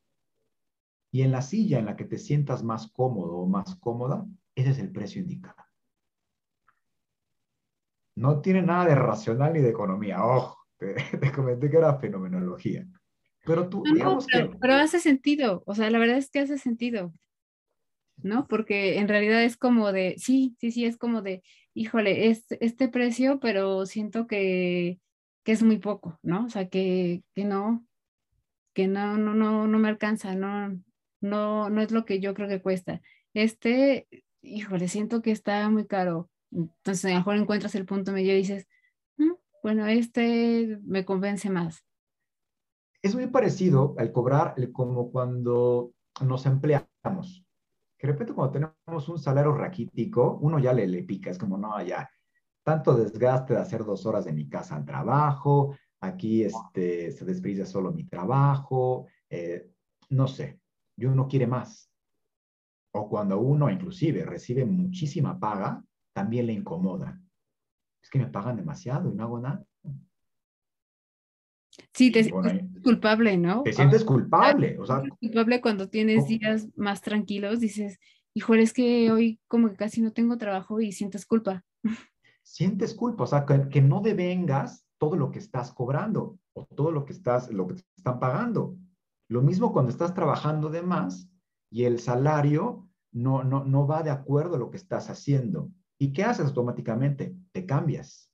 Y en la silla en la que te sientas más cómodo o más cómoda, ese es el precio indicado. No tiene nada de racional ni de economía. Ojo, te, comenté que era fenomenología. Pero tú, digamos pero, que... pero hace sentido. O sea, la verdad es que hace sentido. ¿no? Porque en realidad es como de, sí, sí, sí, es como de, híjole, es este precio, pero siento que, que es muy poco, ¿no? O sea, que, que no, que no, no, no, no me alcanza, no, no, no es lo que yo creo que cuesta. Este híjole, siento que está muy caro. Entonces, a lo mejor encuentras el punto medio y dices, mm, bueno, este me convence más. Es muy parecido al cobrar como cuando nos empleamos. Que de repente cuando tenemos un salario raquítico, uno ya le, le pica, es como, no, ya, tanto desgaste de hacer dos horas de mi casa al trabajo, aquí este, se desperdicia solo mi trabajo, eh, no sé, y uno quiere más o cuando uno inclusive recibe muchísima paga, también le incomoda. Es que me pagan demasiado y no hago nada. Sí, te sientes culpable, ¿no? Te sientes culpable, o sea. Culpable cuando tienes días más tranquilos, dices, híjole, es que hoy como que casi no tengo trabajo y sientes culpa. Sientes culpa, o sea, que, que no devengas todo lo que estás cobrando o todo lo que estás, lo que te están pagando. Lo mismo cuando estás trabajando de más y el salario no, no, no va de acuerdo a lo que estás haciendo. ¿Y qué haces automáticamente? Te cambias.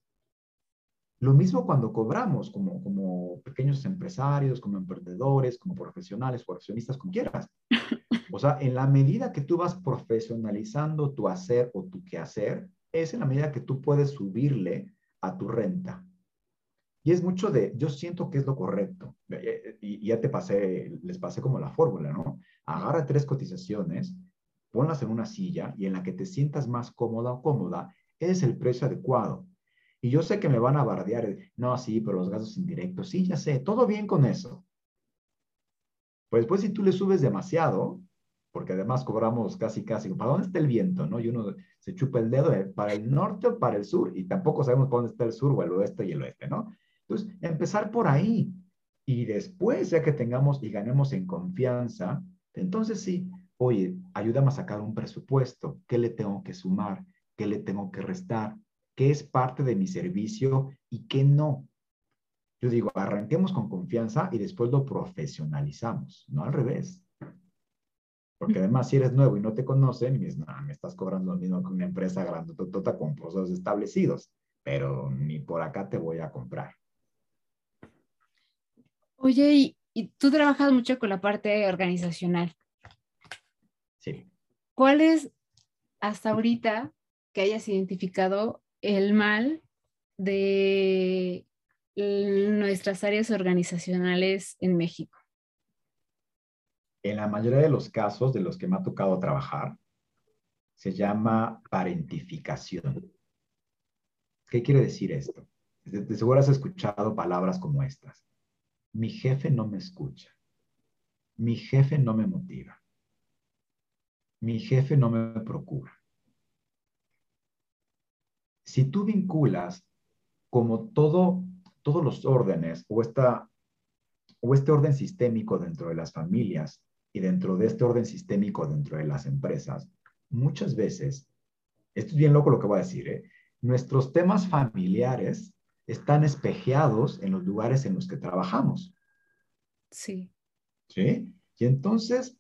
Lo mismo cuando cobramos como, como pequeños empresarios, como emprendedores, como profesionales, profesionistas, como quieras. O sea, en la medida que tú vas profesionalizando tu hacer o tu quehacer, es en la medida que tú puedes subirle a tu renta. Y es mucho de, yo siento que es lo correcto. Y, ya te pasé, les pasé como la fórmula, ¿no? Agarra tres cotizaciones, ponlas en una silla y en la que te sientas más cómoda o cómoda, es el precio adecuado. Y yo sé que me van a bardear, no, sí, pero los gastos indirectos, sí, ya sé, todo bien con eso. Pues después si tú le subes demasiado, porque además cobramos casi, casi, ¿para dónde está el viento? ¿no? Y uno se chupa el dedo, ¿eh? ¿para el norte o para el sur? Y tampoco sabemos para dónde está el sur o el oeste y el oeste, ¿no? Entonces, empezar por ahí. Y después, ya que tengamos y ganemos en confianza, entonces sí, oye, ayúdame a sacar un presupuesto, ¿qué le tengo que sumar? qué le tengo que restar, qué es parte de mi servicio y qué no. Yo digo, arranquemos con confianza y después lo profesionalizamos, no al revés. Porque además, si eres nuevo y no te conocen, me dices, no, me estás cobrando lo mismo que una empresa grandotota con procesos establecidos, pero ni por acá te voy a comprar. Oye, y, y tú trabajas mucho con la parte organizacional. ¿Cuál es hasta ahorita que hayas identificado el mal de nuestras áreas organizacionales en México? En la mayoría de los casos de los que me ha tocado trabajar, se llama parentificación. ¿Qué quiere decir esto? De, seguro has escuchado palabras como estas. Mi jefe no me escucha. Mi jefe no me motiva. Mi jefe no me procura. Si tú vinculas como todo, todos los órdenes o, esta, o este orden sistémico dentro de las familias y dentro de este orden sistémico dentro de las empresas, muchas veces, esto es bien loco lo que voy a decir, ¿eh? nuestros temas familiares están espejeados en los lugares en los que trabajamos. Sí. ¿Sí? Y entonces,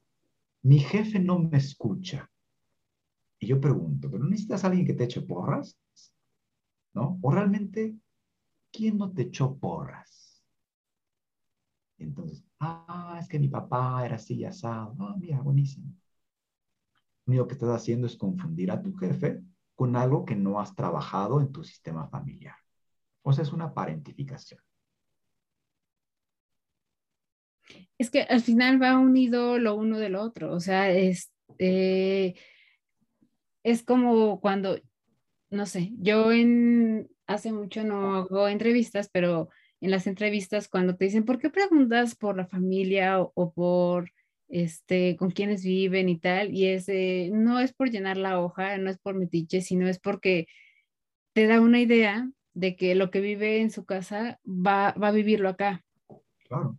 mi jefe no me escucha. Y yo pregunto, ¿pero necesitas alguien que te eche porras? ¿No? ¿O realmente, quién no te echó porras? entonces, ah, es que mi papá era así y asado. Ah, mira, buenísimo. Lo único que estás haciendo es confundir a tu jefe con algo que no has trabajado en tu sistema familiar. O sea, es una parentificación. Es que al final va unido lo uno del otro. O sea, es, eh, es como cuando, no sé, yo en, hace mucho no hago entrevistas, pero en las entrevistas cuando te dicen, ¿por qué preguntas por la familia o, por este, con quienes viven y tal? Y es, no es por llenar la hoja, no es por metiche, sino es porque te da una idea de que lo que vive en su casa va, va a vivirlo acá.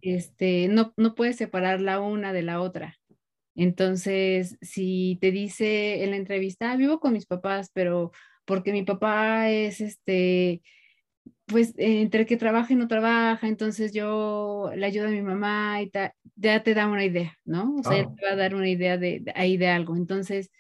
Este, no, no puedes separar la una de la otra. Entonces, si te dice en la entrevista, ah, vivo con mis papás, pero porque mi papá es este, pues entre que trabaja y no trabaja, entonces yo le ayudo a mi mamá y ya te da una idea, ¿no? O sea, ya te va a dar una idea de, ahí de algo. Entonces,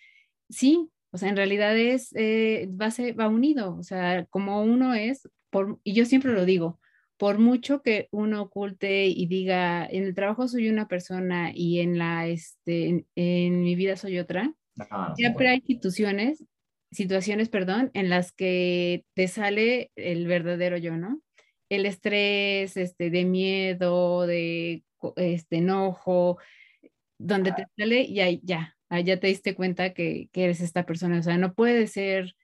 sí, o sea, en realidad es, eh, va, va unido, o sea, como uno es, por, y yo siempre lo digo, por mucho que uno oculte y diga, en el trabajo soy una persona y en la, este, en, mi vida soy otra, ah, siempre hay instituciones situaciones, perdón, en las que te sale el verdadero yo, ¿no? El estrés, este, de miedo, de este, enojo, donde te sale y ahí ya, ya te diste cuenta que, eres esta persona. O sea, no puede ser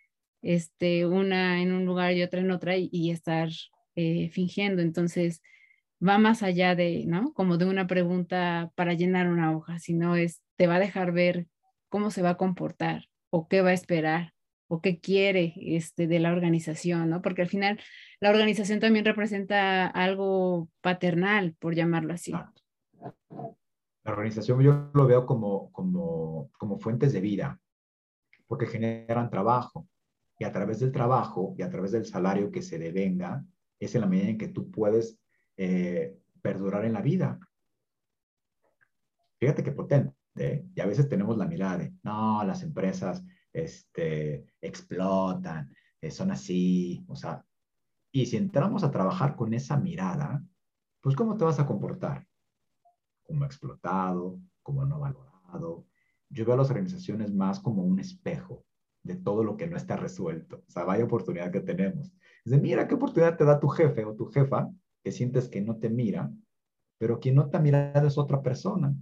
este, una en un lugar y otra en otra y, estar eh, fingiendo. Entonces, va más allá de, ¿no? Como de una pregunta para llenar una hoja, sino es, te va a dejar ver cómo se va a comportar o qué va a esperar o qué quiere este, de la organización, ¿no? Porque al final la organización también representa algo paternal, por llamarlo así. La organización yo lo veo como, como, como fuentes de vida, porque generan trabajo y a través del trabajo y a través del salario que se devenga, es en la medida en que tú puedes eh, perdurar en la vida. Fíjate qué potente. ¿eh? Y a veces tenemos la mirada de, no, las empresas este, explotan, eh, son así, o sea, y si entramos a trabajar con esa mirada, pues ¿cómo te vas a comportar? Como explotado, como no valorado. Yo veo a las organizaciones más como un espejo de todo lo que no está resuelto. O sea, vaya oportunidad que tenemos. De, mira qué oportunidad te da tu jefe o tu jefa que sientes que no te mira, pero quien no te ha mirado es otra persona.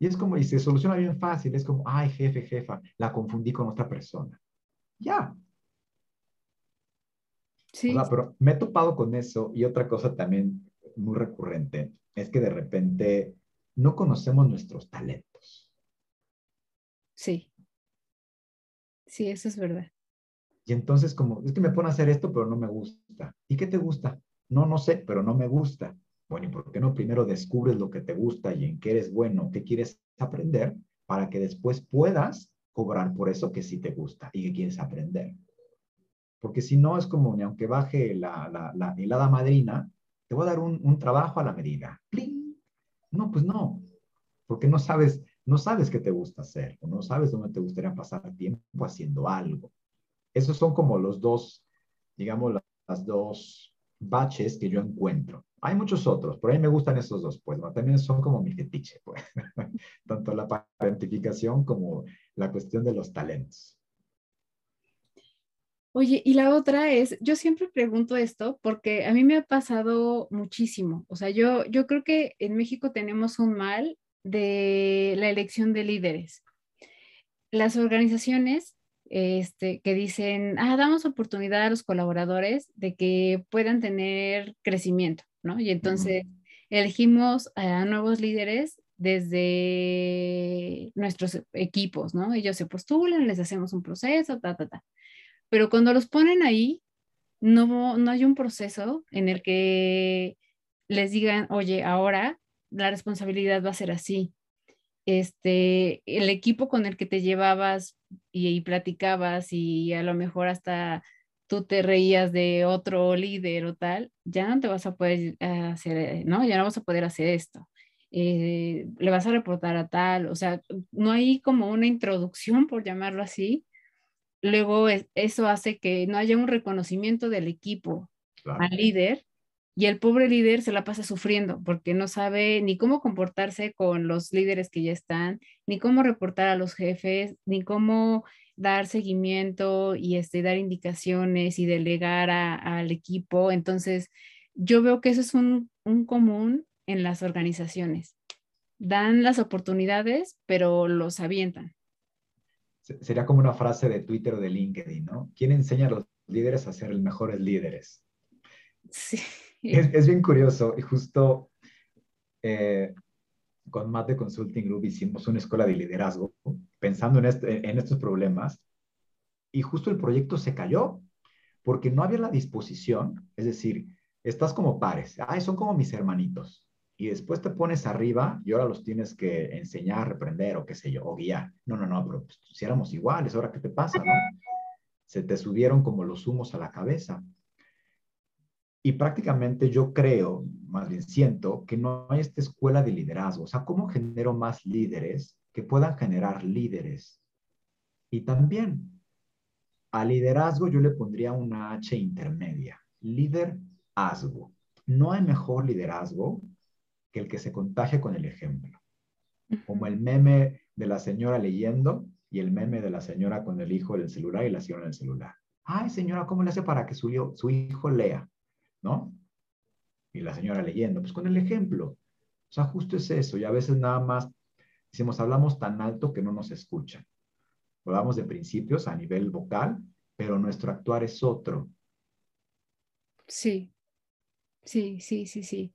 Y es como, y se soluciona bien fácil, es como, ay, jefe, jefa, la confundí con otra persona. Ya. Sí. pero me he topado con eso y otra cosa también muy recurrente es que de repente no conocemos nuestros talentos. Sí. Sí, eso es verdad. Y entonces como, es que me pone a hacer esto, pero no me gusta. ¿Y qué te gusta? No, no sé, pero no me gusta. Bueno, ¿y por qué no primero descubres lo que te gusta y en qué eres bueno, qué quieres aprender, para que después puedas cobrar por eso que sí te gusta y que quieres aprender. Porque si no, es como, ni aunque baje la, la, la helada madrina, te voy a dar un, un trabajo a la medida. ¡Pling! No, pues no, porque no sabes, no sabes qué te gusta hacer, o no sabes dónde te gustaría pasar tiempo haciendo algo. Esos son como los dos, digamos, las dos baches que yo encuentro. Hay muchos otros, pero a mí me gustan esos dos, pues, también son como mi fetiche, pues, tanto la parentificación como la cuestión de los talentos. Oye, y la otra es, yo siempre pregunto esto porque a mí me ha pasado muchísimo. O sea, yo, yo creo que en México tenemos un mal de la elección de líderes. Las organizaciones este, que dicen, ah, damos oportunidad a los colaboradores de que puedan tener crecimiento, ¿no? Y entonces elegimos a nuevos líderes desde nuestros equipos, ¿no? Ellos se postulan, les hacemos un proceso, ta, ta, ta. Pero cuando los ponen ahí, no, no hay un proceso en el que les digan, oye, ahora la responsabilidad va a ser así este, el equipo con el que te llevabas y, platicabas y a lo mejor hasta tú te reías de otro líder o tal, ya no te vas a poder hacer, eh, ¿no? Ya no vas a poder hacer esto. Eh, le vas a reportar a tal, o sea, no hay como una introducción, por llamarlo así. Luego eso hace que no haya un reconocimiento del equipo al líder y el pobre líder se la pasa sufriendo porque no sabe ni cómo comportarse con los líderes que ya están, ni cómo reportar a los jefes, ni cómo dar seguimiento y este, dar indicaciones y delegar al equipo. Entonces, yo veo que eso es un, un común en las organizaciones. Dan las oportunidades, pero los avientan. Sería como una frase de Twitter o de LinkedIn, ¿no? ¿Quién enseña a los líderes a ser los mejores líderes? Sí. Es, bien curioso y justo eh, con Matt de Consulting Group hicimos una escuela de liderazgo pensando en, este, en estos problemas y justo el proyecto se cayó porque no había la disposición, es decir, estás como pares, ay, son como mis hermanitos y después te pones arriba y ahora los tienes que enseñar, reprender o qué sé yo, o guiar. No, no, no, pero pues, si éramos iguales, ahora qué te pasa, ¿no? Se te subieron como los humos a la cabeza. Y prácticamente yo creo, más bien siento, que no hay esta escuela de liderazgo. O sea, ¿cómo genero más líderes que puedan generar líderes? Y también a liderazgo yo le pondría una H intermedia, liderazgo. No hay mejor liderazgo que el que se contagie con el ejemplo. Como el meme de la señora leyendo y el meme de la señora con el hijo en el celular y la señora en el celular. Ay, señora, ¿cómo le hace para que su, su hijo lea? ¿No? Y la señora leyendo, pues con el ejemplo. O sea, justo es eso. Y a veces nada más decimos, hablamos tan alto que no nos escuchan. Hablamos de principios a nivel vocal, pero nuestro actuar es otro. Sí, sí, sí, sí, sí.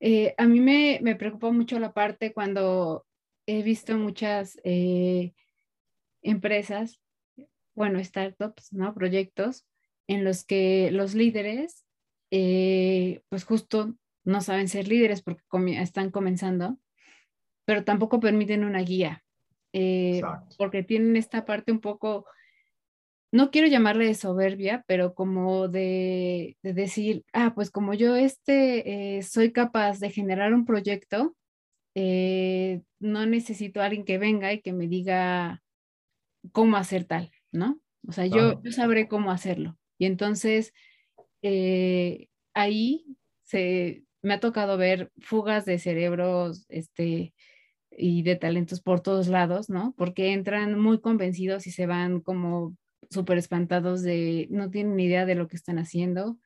Eh, a mí me, me preocupa mucho la parte cuando he visto muchas eh, empresas, bueno, startups, ¿no? Proyectos en los que los líderes eh, pues justo no saben ser líderes porque están comenzando, pero tampoco permiten una guía, eh, porque tienen esta parte un poco, no quiero llamarle de soberbia, pero como de, decir, ah, pues como yo este, eh, soy capaz de generar un proyecto, no necesito a alguien que venga y que me diga cómo hacer tal, ¿no? O sea, yo, yo sabré cómo hacerlo. Y entonces eh, ahí se, me ha tocado ver fugas de cerebros este, y de talentos por todos lados, ¿no? Porque entran muy convencidos y se van como súper espantados de, no tienen ni idea de lo que están haciendo,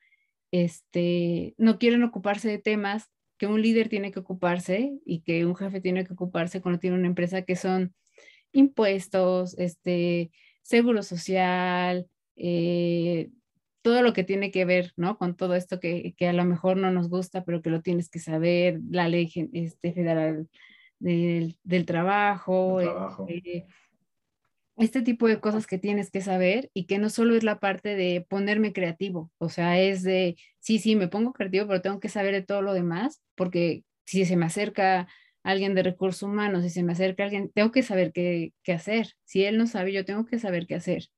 este, no quieren ocuparse de temas que un líder tiene que ocuparse y que un jefe tiene que ocuparse cuando tiene una empresa que son impuestos, este, seguro social, eh, todo lo que tiene que ver, ¿no? Con todo esto que, a lo mejor no nos gusta, pero que lo tienes que saber, la ley este, federal del, trabajo, este, este, tipo de cosas que tienes que saber y que no solo es la parte de ponerme creativo, o sea, es de, sí, sí, me pongo creativo, pero tengo que saber de todo lo demás, porque si se me acerca alguien de recursos humanos y se me acerca alguien, tengo que saber qué, qué hacer. Si él no sabe, yo tengo que saber qué hacer.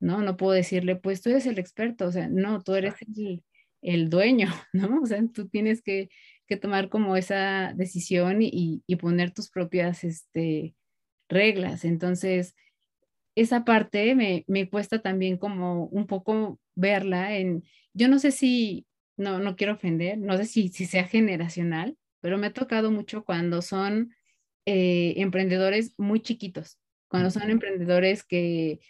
¿No? No puedo decirle, pues tú eres el experto, o sea, no, tú eres el, el dueño, ¿no? O sea, tú tienes que, que tomar como esa decisión y, y, poner tus propias este, reglas. Entonces, esa parte me, me, cuesta también como un poco verla en, yo no sé si, no, no quiero ofender, no sé si, si sea generacional, pero me ha tocado mucho cuando son eh, emprendedores muy chiquitos, cuando son emprendedores que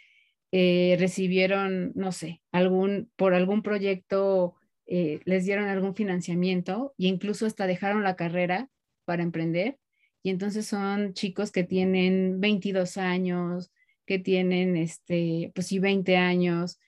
eh, recibieron, no sé, algún, por algún proyecto, eh, les dieron algún financiamiento e incluso hasta dejaron la carrera para emprender. Y entonces son chicos que tienen 22 años, que tienen, este, pues sí, 20 años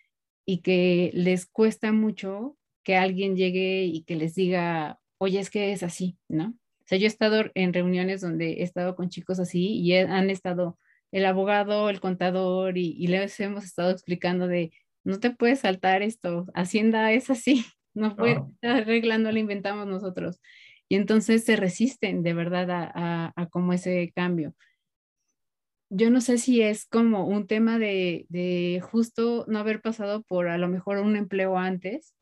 y que les cuesta mucho que alguien llegue y que les diga, oye, es que es así, ¿no? O sea, yo he estado en reuniones donde he estado con chicos así y han estado el abogado, el contador y, les hemos estado explicando de, no te puedes saltar esto, Hacienda es así, no puede estar arreglando, lo inventamos nosotros. Y entonces se resisten de verdad a, a, como ese cambio. Yo no sé si es como un tema de, de, justo no haber pasado por a lo mejor un empleo antes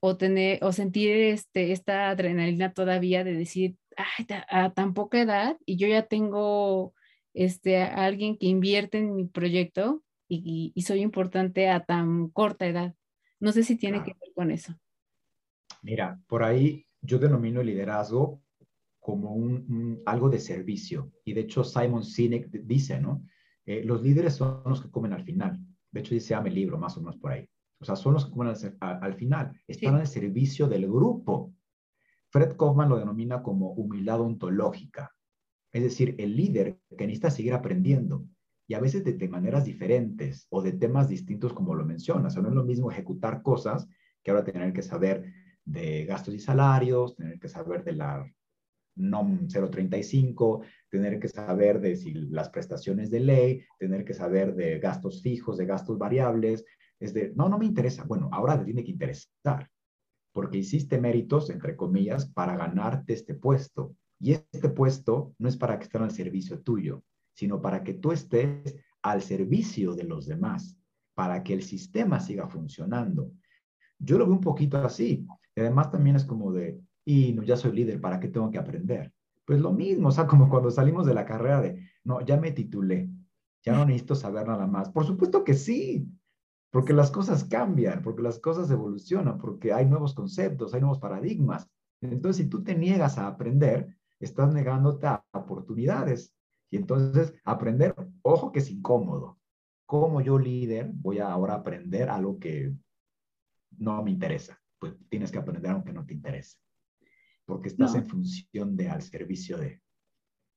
o tener o sentir este, esta adrenalina todavía de decir, Ay, a tan poca edad y yo ya tengo este, a alguien que invierte en mi proyecto y, soy importante a tan corta edad. No sé si tiene que ver con eso. Mira, por ahí yo denomino el liderazgo como un, algo de servicio. Y de hecho Simon Sinek dice, ¿no? Eh, los líderes son los que comen al final. De hecho dice, ame el libro, más o menos por ahí. O sea, son los que comen al, final. Están al servicio del grupo. Fred Kaufman lo denomina como humildad ontológica. Es decir, el líder que necesita seguir aprendiendo y a veces de, maneras diferentes o de temas distintos como lo mencionas. O no es lo mismo ejecutar cosas que ahora tener que saber de gastos y salarios, tener que saber de la NOM 035, tener que saber de las prestaciones de ley, tener que saber de gastos fijos, de gastos variables. Es de, no, no me interesa. Bueno, ahora te tiene que interesar, porque hiciste méritos, entre comillas, para ganarte este puesto. Y este puesto no es para que estén al servicio tuyo, sino para que tú estés al servicio de los demás, para que el sistema siga funcionando. Yo lo veo un poquito así. Además también es como de, y no, ya soy líder, ¿para qué tengo que aprender? Pues lo mismo, o sea, como cuando salimos de la carrera de, no, ya me titulé, ya no necesito saber nada más. Por supuesto que sí, porque las cosas cambian, porque las cosas evolucionan, porque hay nuevos conceptos, hay nuevos paradigmas. Entonces, si tú te niegas a aprender, estás negándote a oportunidades. Y entonces aprender, ojo que es incómodo. Como yo líder voy a ahora aprender algo que no me interesa? Pues tienes que aprender aunque no te interese, porque estás en función de al servicio de.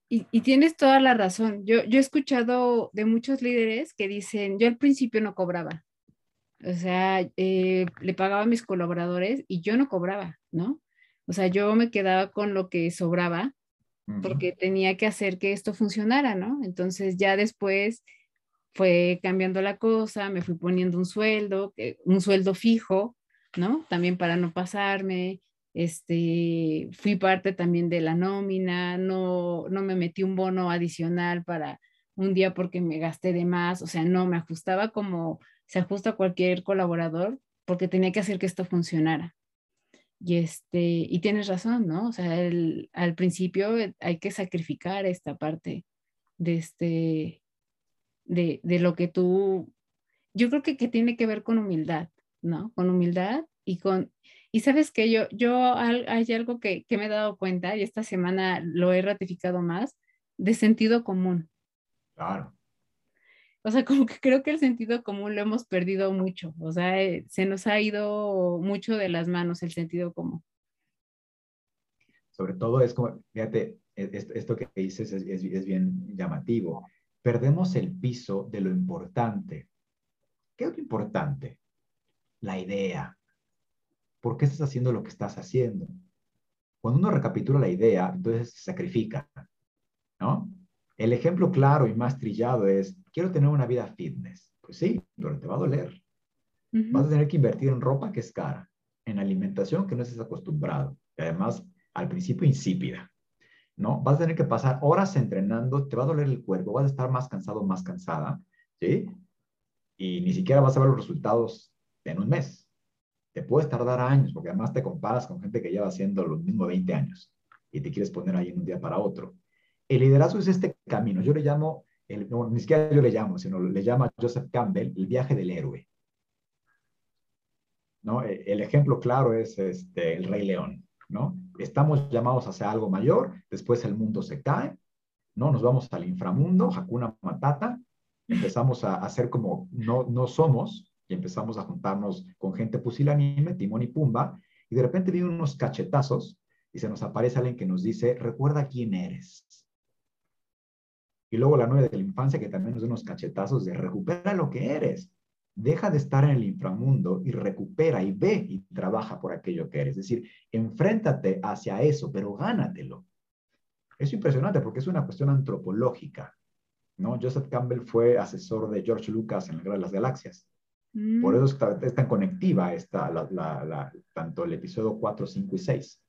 Y, y, tienes toda la razón. Yo, yo he escuchado de muchos líderes que dicen, yo al principio no cobraba. O sea, eh, le pagaba a mis colaboradores y yo no cobraba, ¿no? O sea, yo me quedaba con lo que sobraba porque tenía que hacer que esto funcionara, ¿no? Entonces ya después fue cambiando la cosa, me fui poniendo un sueldo, un sueldo fijo, ¿no? También para no pasarme, este, fui parte también de la nómina, no, no me metí un bono adicional para un día porque me gasté de más, o sea, no, me ajustaba como se ajusta cualquier colaborador porque tenía que hacer que esto funcionara. Y, este, y tienes razón, ¿no? O sea, al principio hay que sacrificar esta parte de, este, de, de lo que tú, yo creo que, que, tiene que ver con humildad, ¿no? Con humildad y con, y sabes que yo, yo hay algo que, que me he dado cuenta y esta semana lo he ratificado más, de sentido común. Claro. O sea, como que creo que el sentido común lo hemos perdido mucho. O sea, eh, se nos ha ido mucho de las manos el sentido común. Sobre todo es como, fíjate, e, esto que dices es, es, bien llamativo. Perdemos el piso de lo importante. ¿Qué es lo importante? La idea. ¿Por qué estás haciendo lo que estás haciendo? Cuando uno recapitula la idea, entonces se sacrifica, ¿no? El ejemplo claro y más trillado es, quiero tener una vida fitness. Pues sí, pero te va a doler. Vas a tener que invertir en ropa que es cara, en alimentación que no estés acostumbrado, y además al principio insípida. ¿no? Vas a tener que pasar horas entrenando, te va a doler el cuerpo, vas a estar más cansado, más cansada, ¿sí? Y ni siquiera vas a ver los resultados en un mes. Te puedes tardar años, porque además te comparas con gente que lleva haciendo lo mismo 20 años y te quieres poner ahí en un día para otro. El liderazgo es este camino. Yo le llamo, el, no, ni siquiera yo le llamo, sino le llama Joseph Campbell el viaje del héroe. ¿No? E, el ejemplo claro es este, el Rey León. ¿no? Estamos llamados a hacer algo mayor, después el mundo se cae, ¿no? Nos vamos al inframundo, Hakuna Matata, empezamos a hacer como no, no somos y empezamos a juntarnos con gente pusilanime, Timón y Pumba, y de repente vienen unos cachetazos y se nos aparece alguien que nos dice, recuerda quién eres. Y luego la nueve de la infancia que también nos da unos cachetazos de recupera lo que eres deja de estar en el inframundo y recupera y ve y trabaja por aquello que eres. Es decir, enfréntate hacia eso, pero gánatelo. Es impresionante porque es una cuestión antropológica. ¿no? Joseph Campbell fue asesor de George Lucas en la Guerra de las Galaxias. Mm. Por eso es tan conectiva esta, la, tanto el episodio 4, 5 y 6.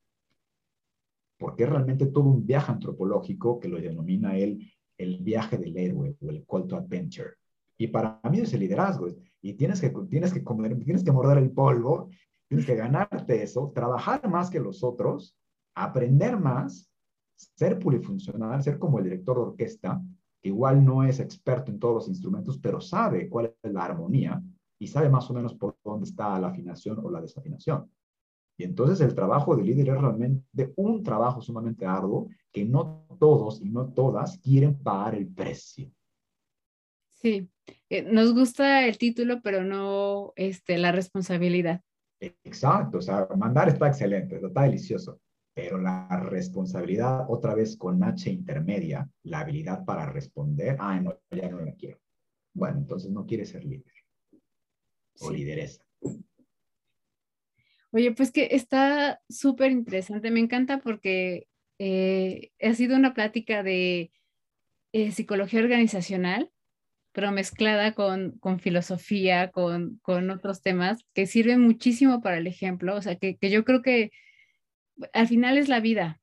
Porque realmente todo un viaje antropológico que lo denomina él el viaje del héroe o el call adventure. Y para mí es el liderazgo y tienes que, tienes que comer, tienes que morder el polvo, tienes que ganarte eso, trabajar más que los otros, aprender más, ser polifuncional, ser como el director de orquesta, que igual no es experto en todos los instrumentos, pero sabe cuál es la armonía y sabe más o menos por dónde está la afinación o la desafinación. Y entonces el trabajo de líder es realmente un trabajo sumamente arduo que no todos y no todas quieren pagar el precio. Sí, eh, nos gusta el título, pero no este, la responsabilidad. Exacto, o sea, mandar está excelente, está delicioso, pero la responsabilidad, otra vez con H intermedia, la habilidad para responder, ah, no, ya no la quiero. Bueno, entonces no quiere ser líder o lideresa. Oye, pues que está súper interesante, me encanta porque eh, ha sido una plática de eh, psicología organizacional pero mezclada con, con filosofía, con, con, otros temas que sirven muchísimo para el ejemplo. O sea, que, que yo creo que al final es la vida,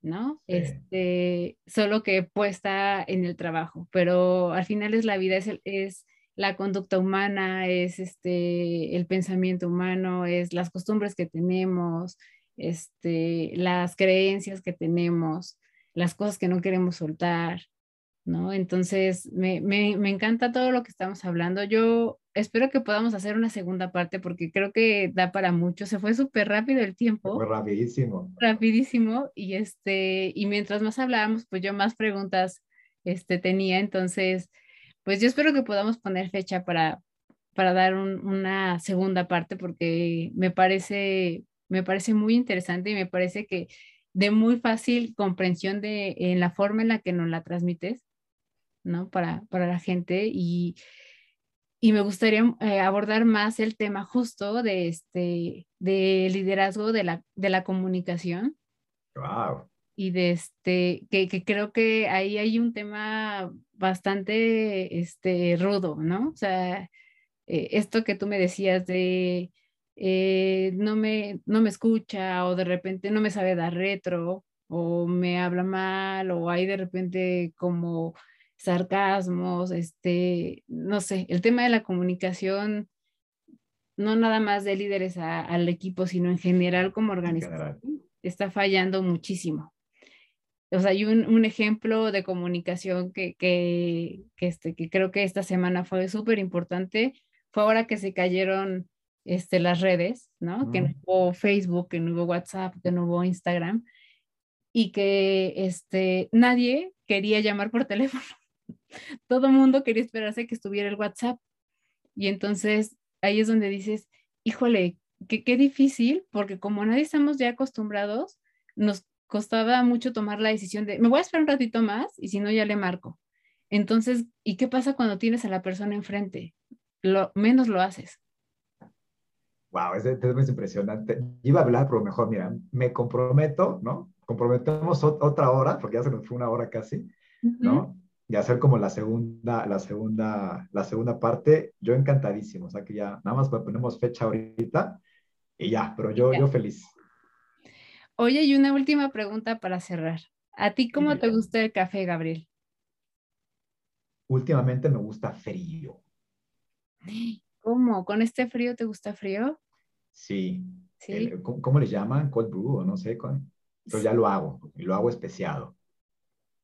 ¿no? Este, solo que puesta en el trabajo, pero al final es la vida, es, es la conducta humana, es este, el pensamiento humano, es las costumbres que tenemos, este, las creencias que tenemos, las cosas que no queremos soltar, ¿no? Entonces, me, me, me, encanta todo lo que estamos hablando. Yo espero que podamos hacer una segunda parte porque creo que da para mucho. Se fue súper rápido el tiempo. Fue rapidísimo. Rapidísimo. Y, este, y mientras más hablábamos, pues yo más preguntas este, tenía. Entonces, pues yo espero que podamos poner fecha para, para dar una segunda parte porque me parece, me parece muy interesante y me parece que de muy fácil comprensión de en la forma en la que nos la transmites ¿no? Para, para la gente y, y me gustaría eh, abordar más el tema justo de este de liderazgo de la, de la comunicación. Wow. Y de este, que, que, creo que ahí hay un tema bastante este, rudo, ¿no? O sea, eh, esto que tú me decías de eh, no, me, no me escucha o de repente no me sabe dar retro o me habla mal o hay de repente como sarcasmos, este, no sé, el tema de la comunicación, no nada más de líderes al equipo, sino en general como organización, está fallando muchísimo. O sea, hay un, ejemplo de comunicación que, que, este, que creo que esta semana fue súper importante, fue ahora que se cayeron este, las redes, ¿no? Que no hubo Facebook, que no hubo WhatsApp, que no hubo Instagram, y que este, nadie quería llamar por teléfono todo mundo quería esperarse que estuviera el WhatsApp. Y entonces ahí es donde dices, híjole, qué, qué difícil, porque como nadie estamos ya acostumbrados, nos costaba mucho tomar la decisión de, me voy a esperar un ratito más y si no, ya le marco. Entonces, ¿y qué pasa cuando tienes a la persona enfrente? Lo menos lo haces. Wow, es, es impresionante. Iba a hablar, pero mejor, mira, me comprometo, ¿no? Comprometemos otra hora, porque ya se nos fue una hora casi, ¿no? y hacer como la segunda, la segunda, la segunda parte, yo encantadísimo. O sea que ya nada más ponemos fecha ahorita y ya, pero yo, yo feliz. Oye, y una última pregunta para cerrar. ¿A ti cómo te gusta el café, Gabriel? Últimamente me gusta frío. ¿Cómo? ¿Con este frío te gusta frío? Sí. ¿cómo, le llaman? Cold brew, no sé. Pero ya lo hago, y lo hago especiado.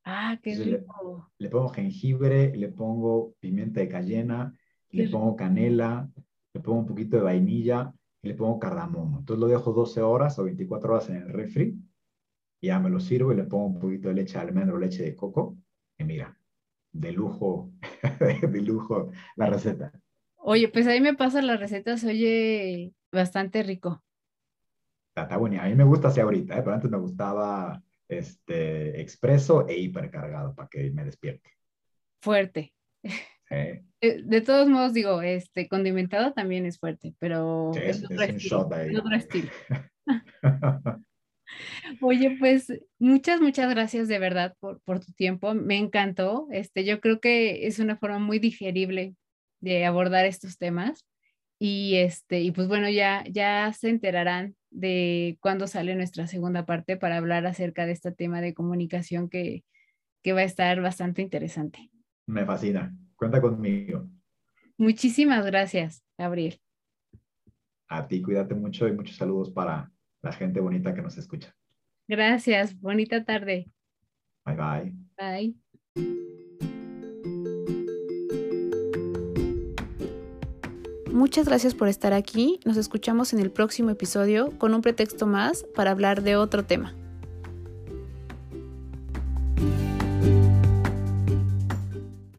Ah, qué rico. Le, pongo jengibre, le pongo pimienta de cayena, le pongo canela, le pongo un poquito de vainilla y le pongo cardamomo. Entonces lo dejo 12 horas o 24 horas en el refri y ya me lo sirvo y le pongo un poquito de leche de almendro, leche de coco y mira, de lujo, de lujo la receta. Oye, pues ahí me pasan las recetas, oye, bastante rico. Está, bueno, a mí me gusta así ahorita, ¿eh? pero antes me gustaba este, expreso e hipercargado para que me despierte. Fuerte. Eh, de todos modos, digo, este condimentado también es fuerte, pero es. Otro estilo. Oye, pues muchas, muchas gracias de verdad por, por, tu tiempo. Me encantó. Este, yo creo que es una forma muy digerible de abordar estos temas. Y este, y pues bueno, ya, ya se enterarán de cuándo sale nuestra segunda parte para hablar acerca de este tema de comunicación que, que va a estar bastante interesante. Me fascina. Cuenta conmigo. Muchísimas gracias, Gabriel. A ti, cuídate mucho y muchos saludos para la gente bonita que nos escucha. Gracias, bonita tarde. Bye bye. Bye. Muchas gracias por estar aquí. Nos escuchamos en el próximo episodio con un pretexto más para hablar de otro tema.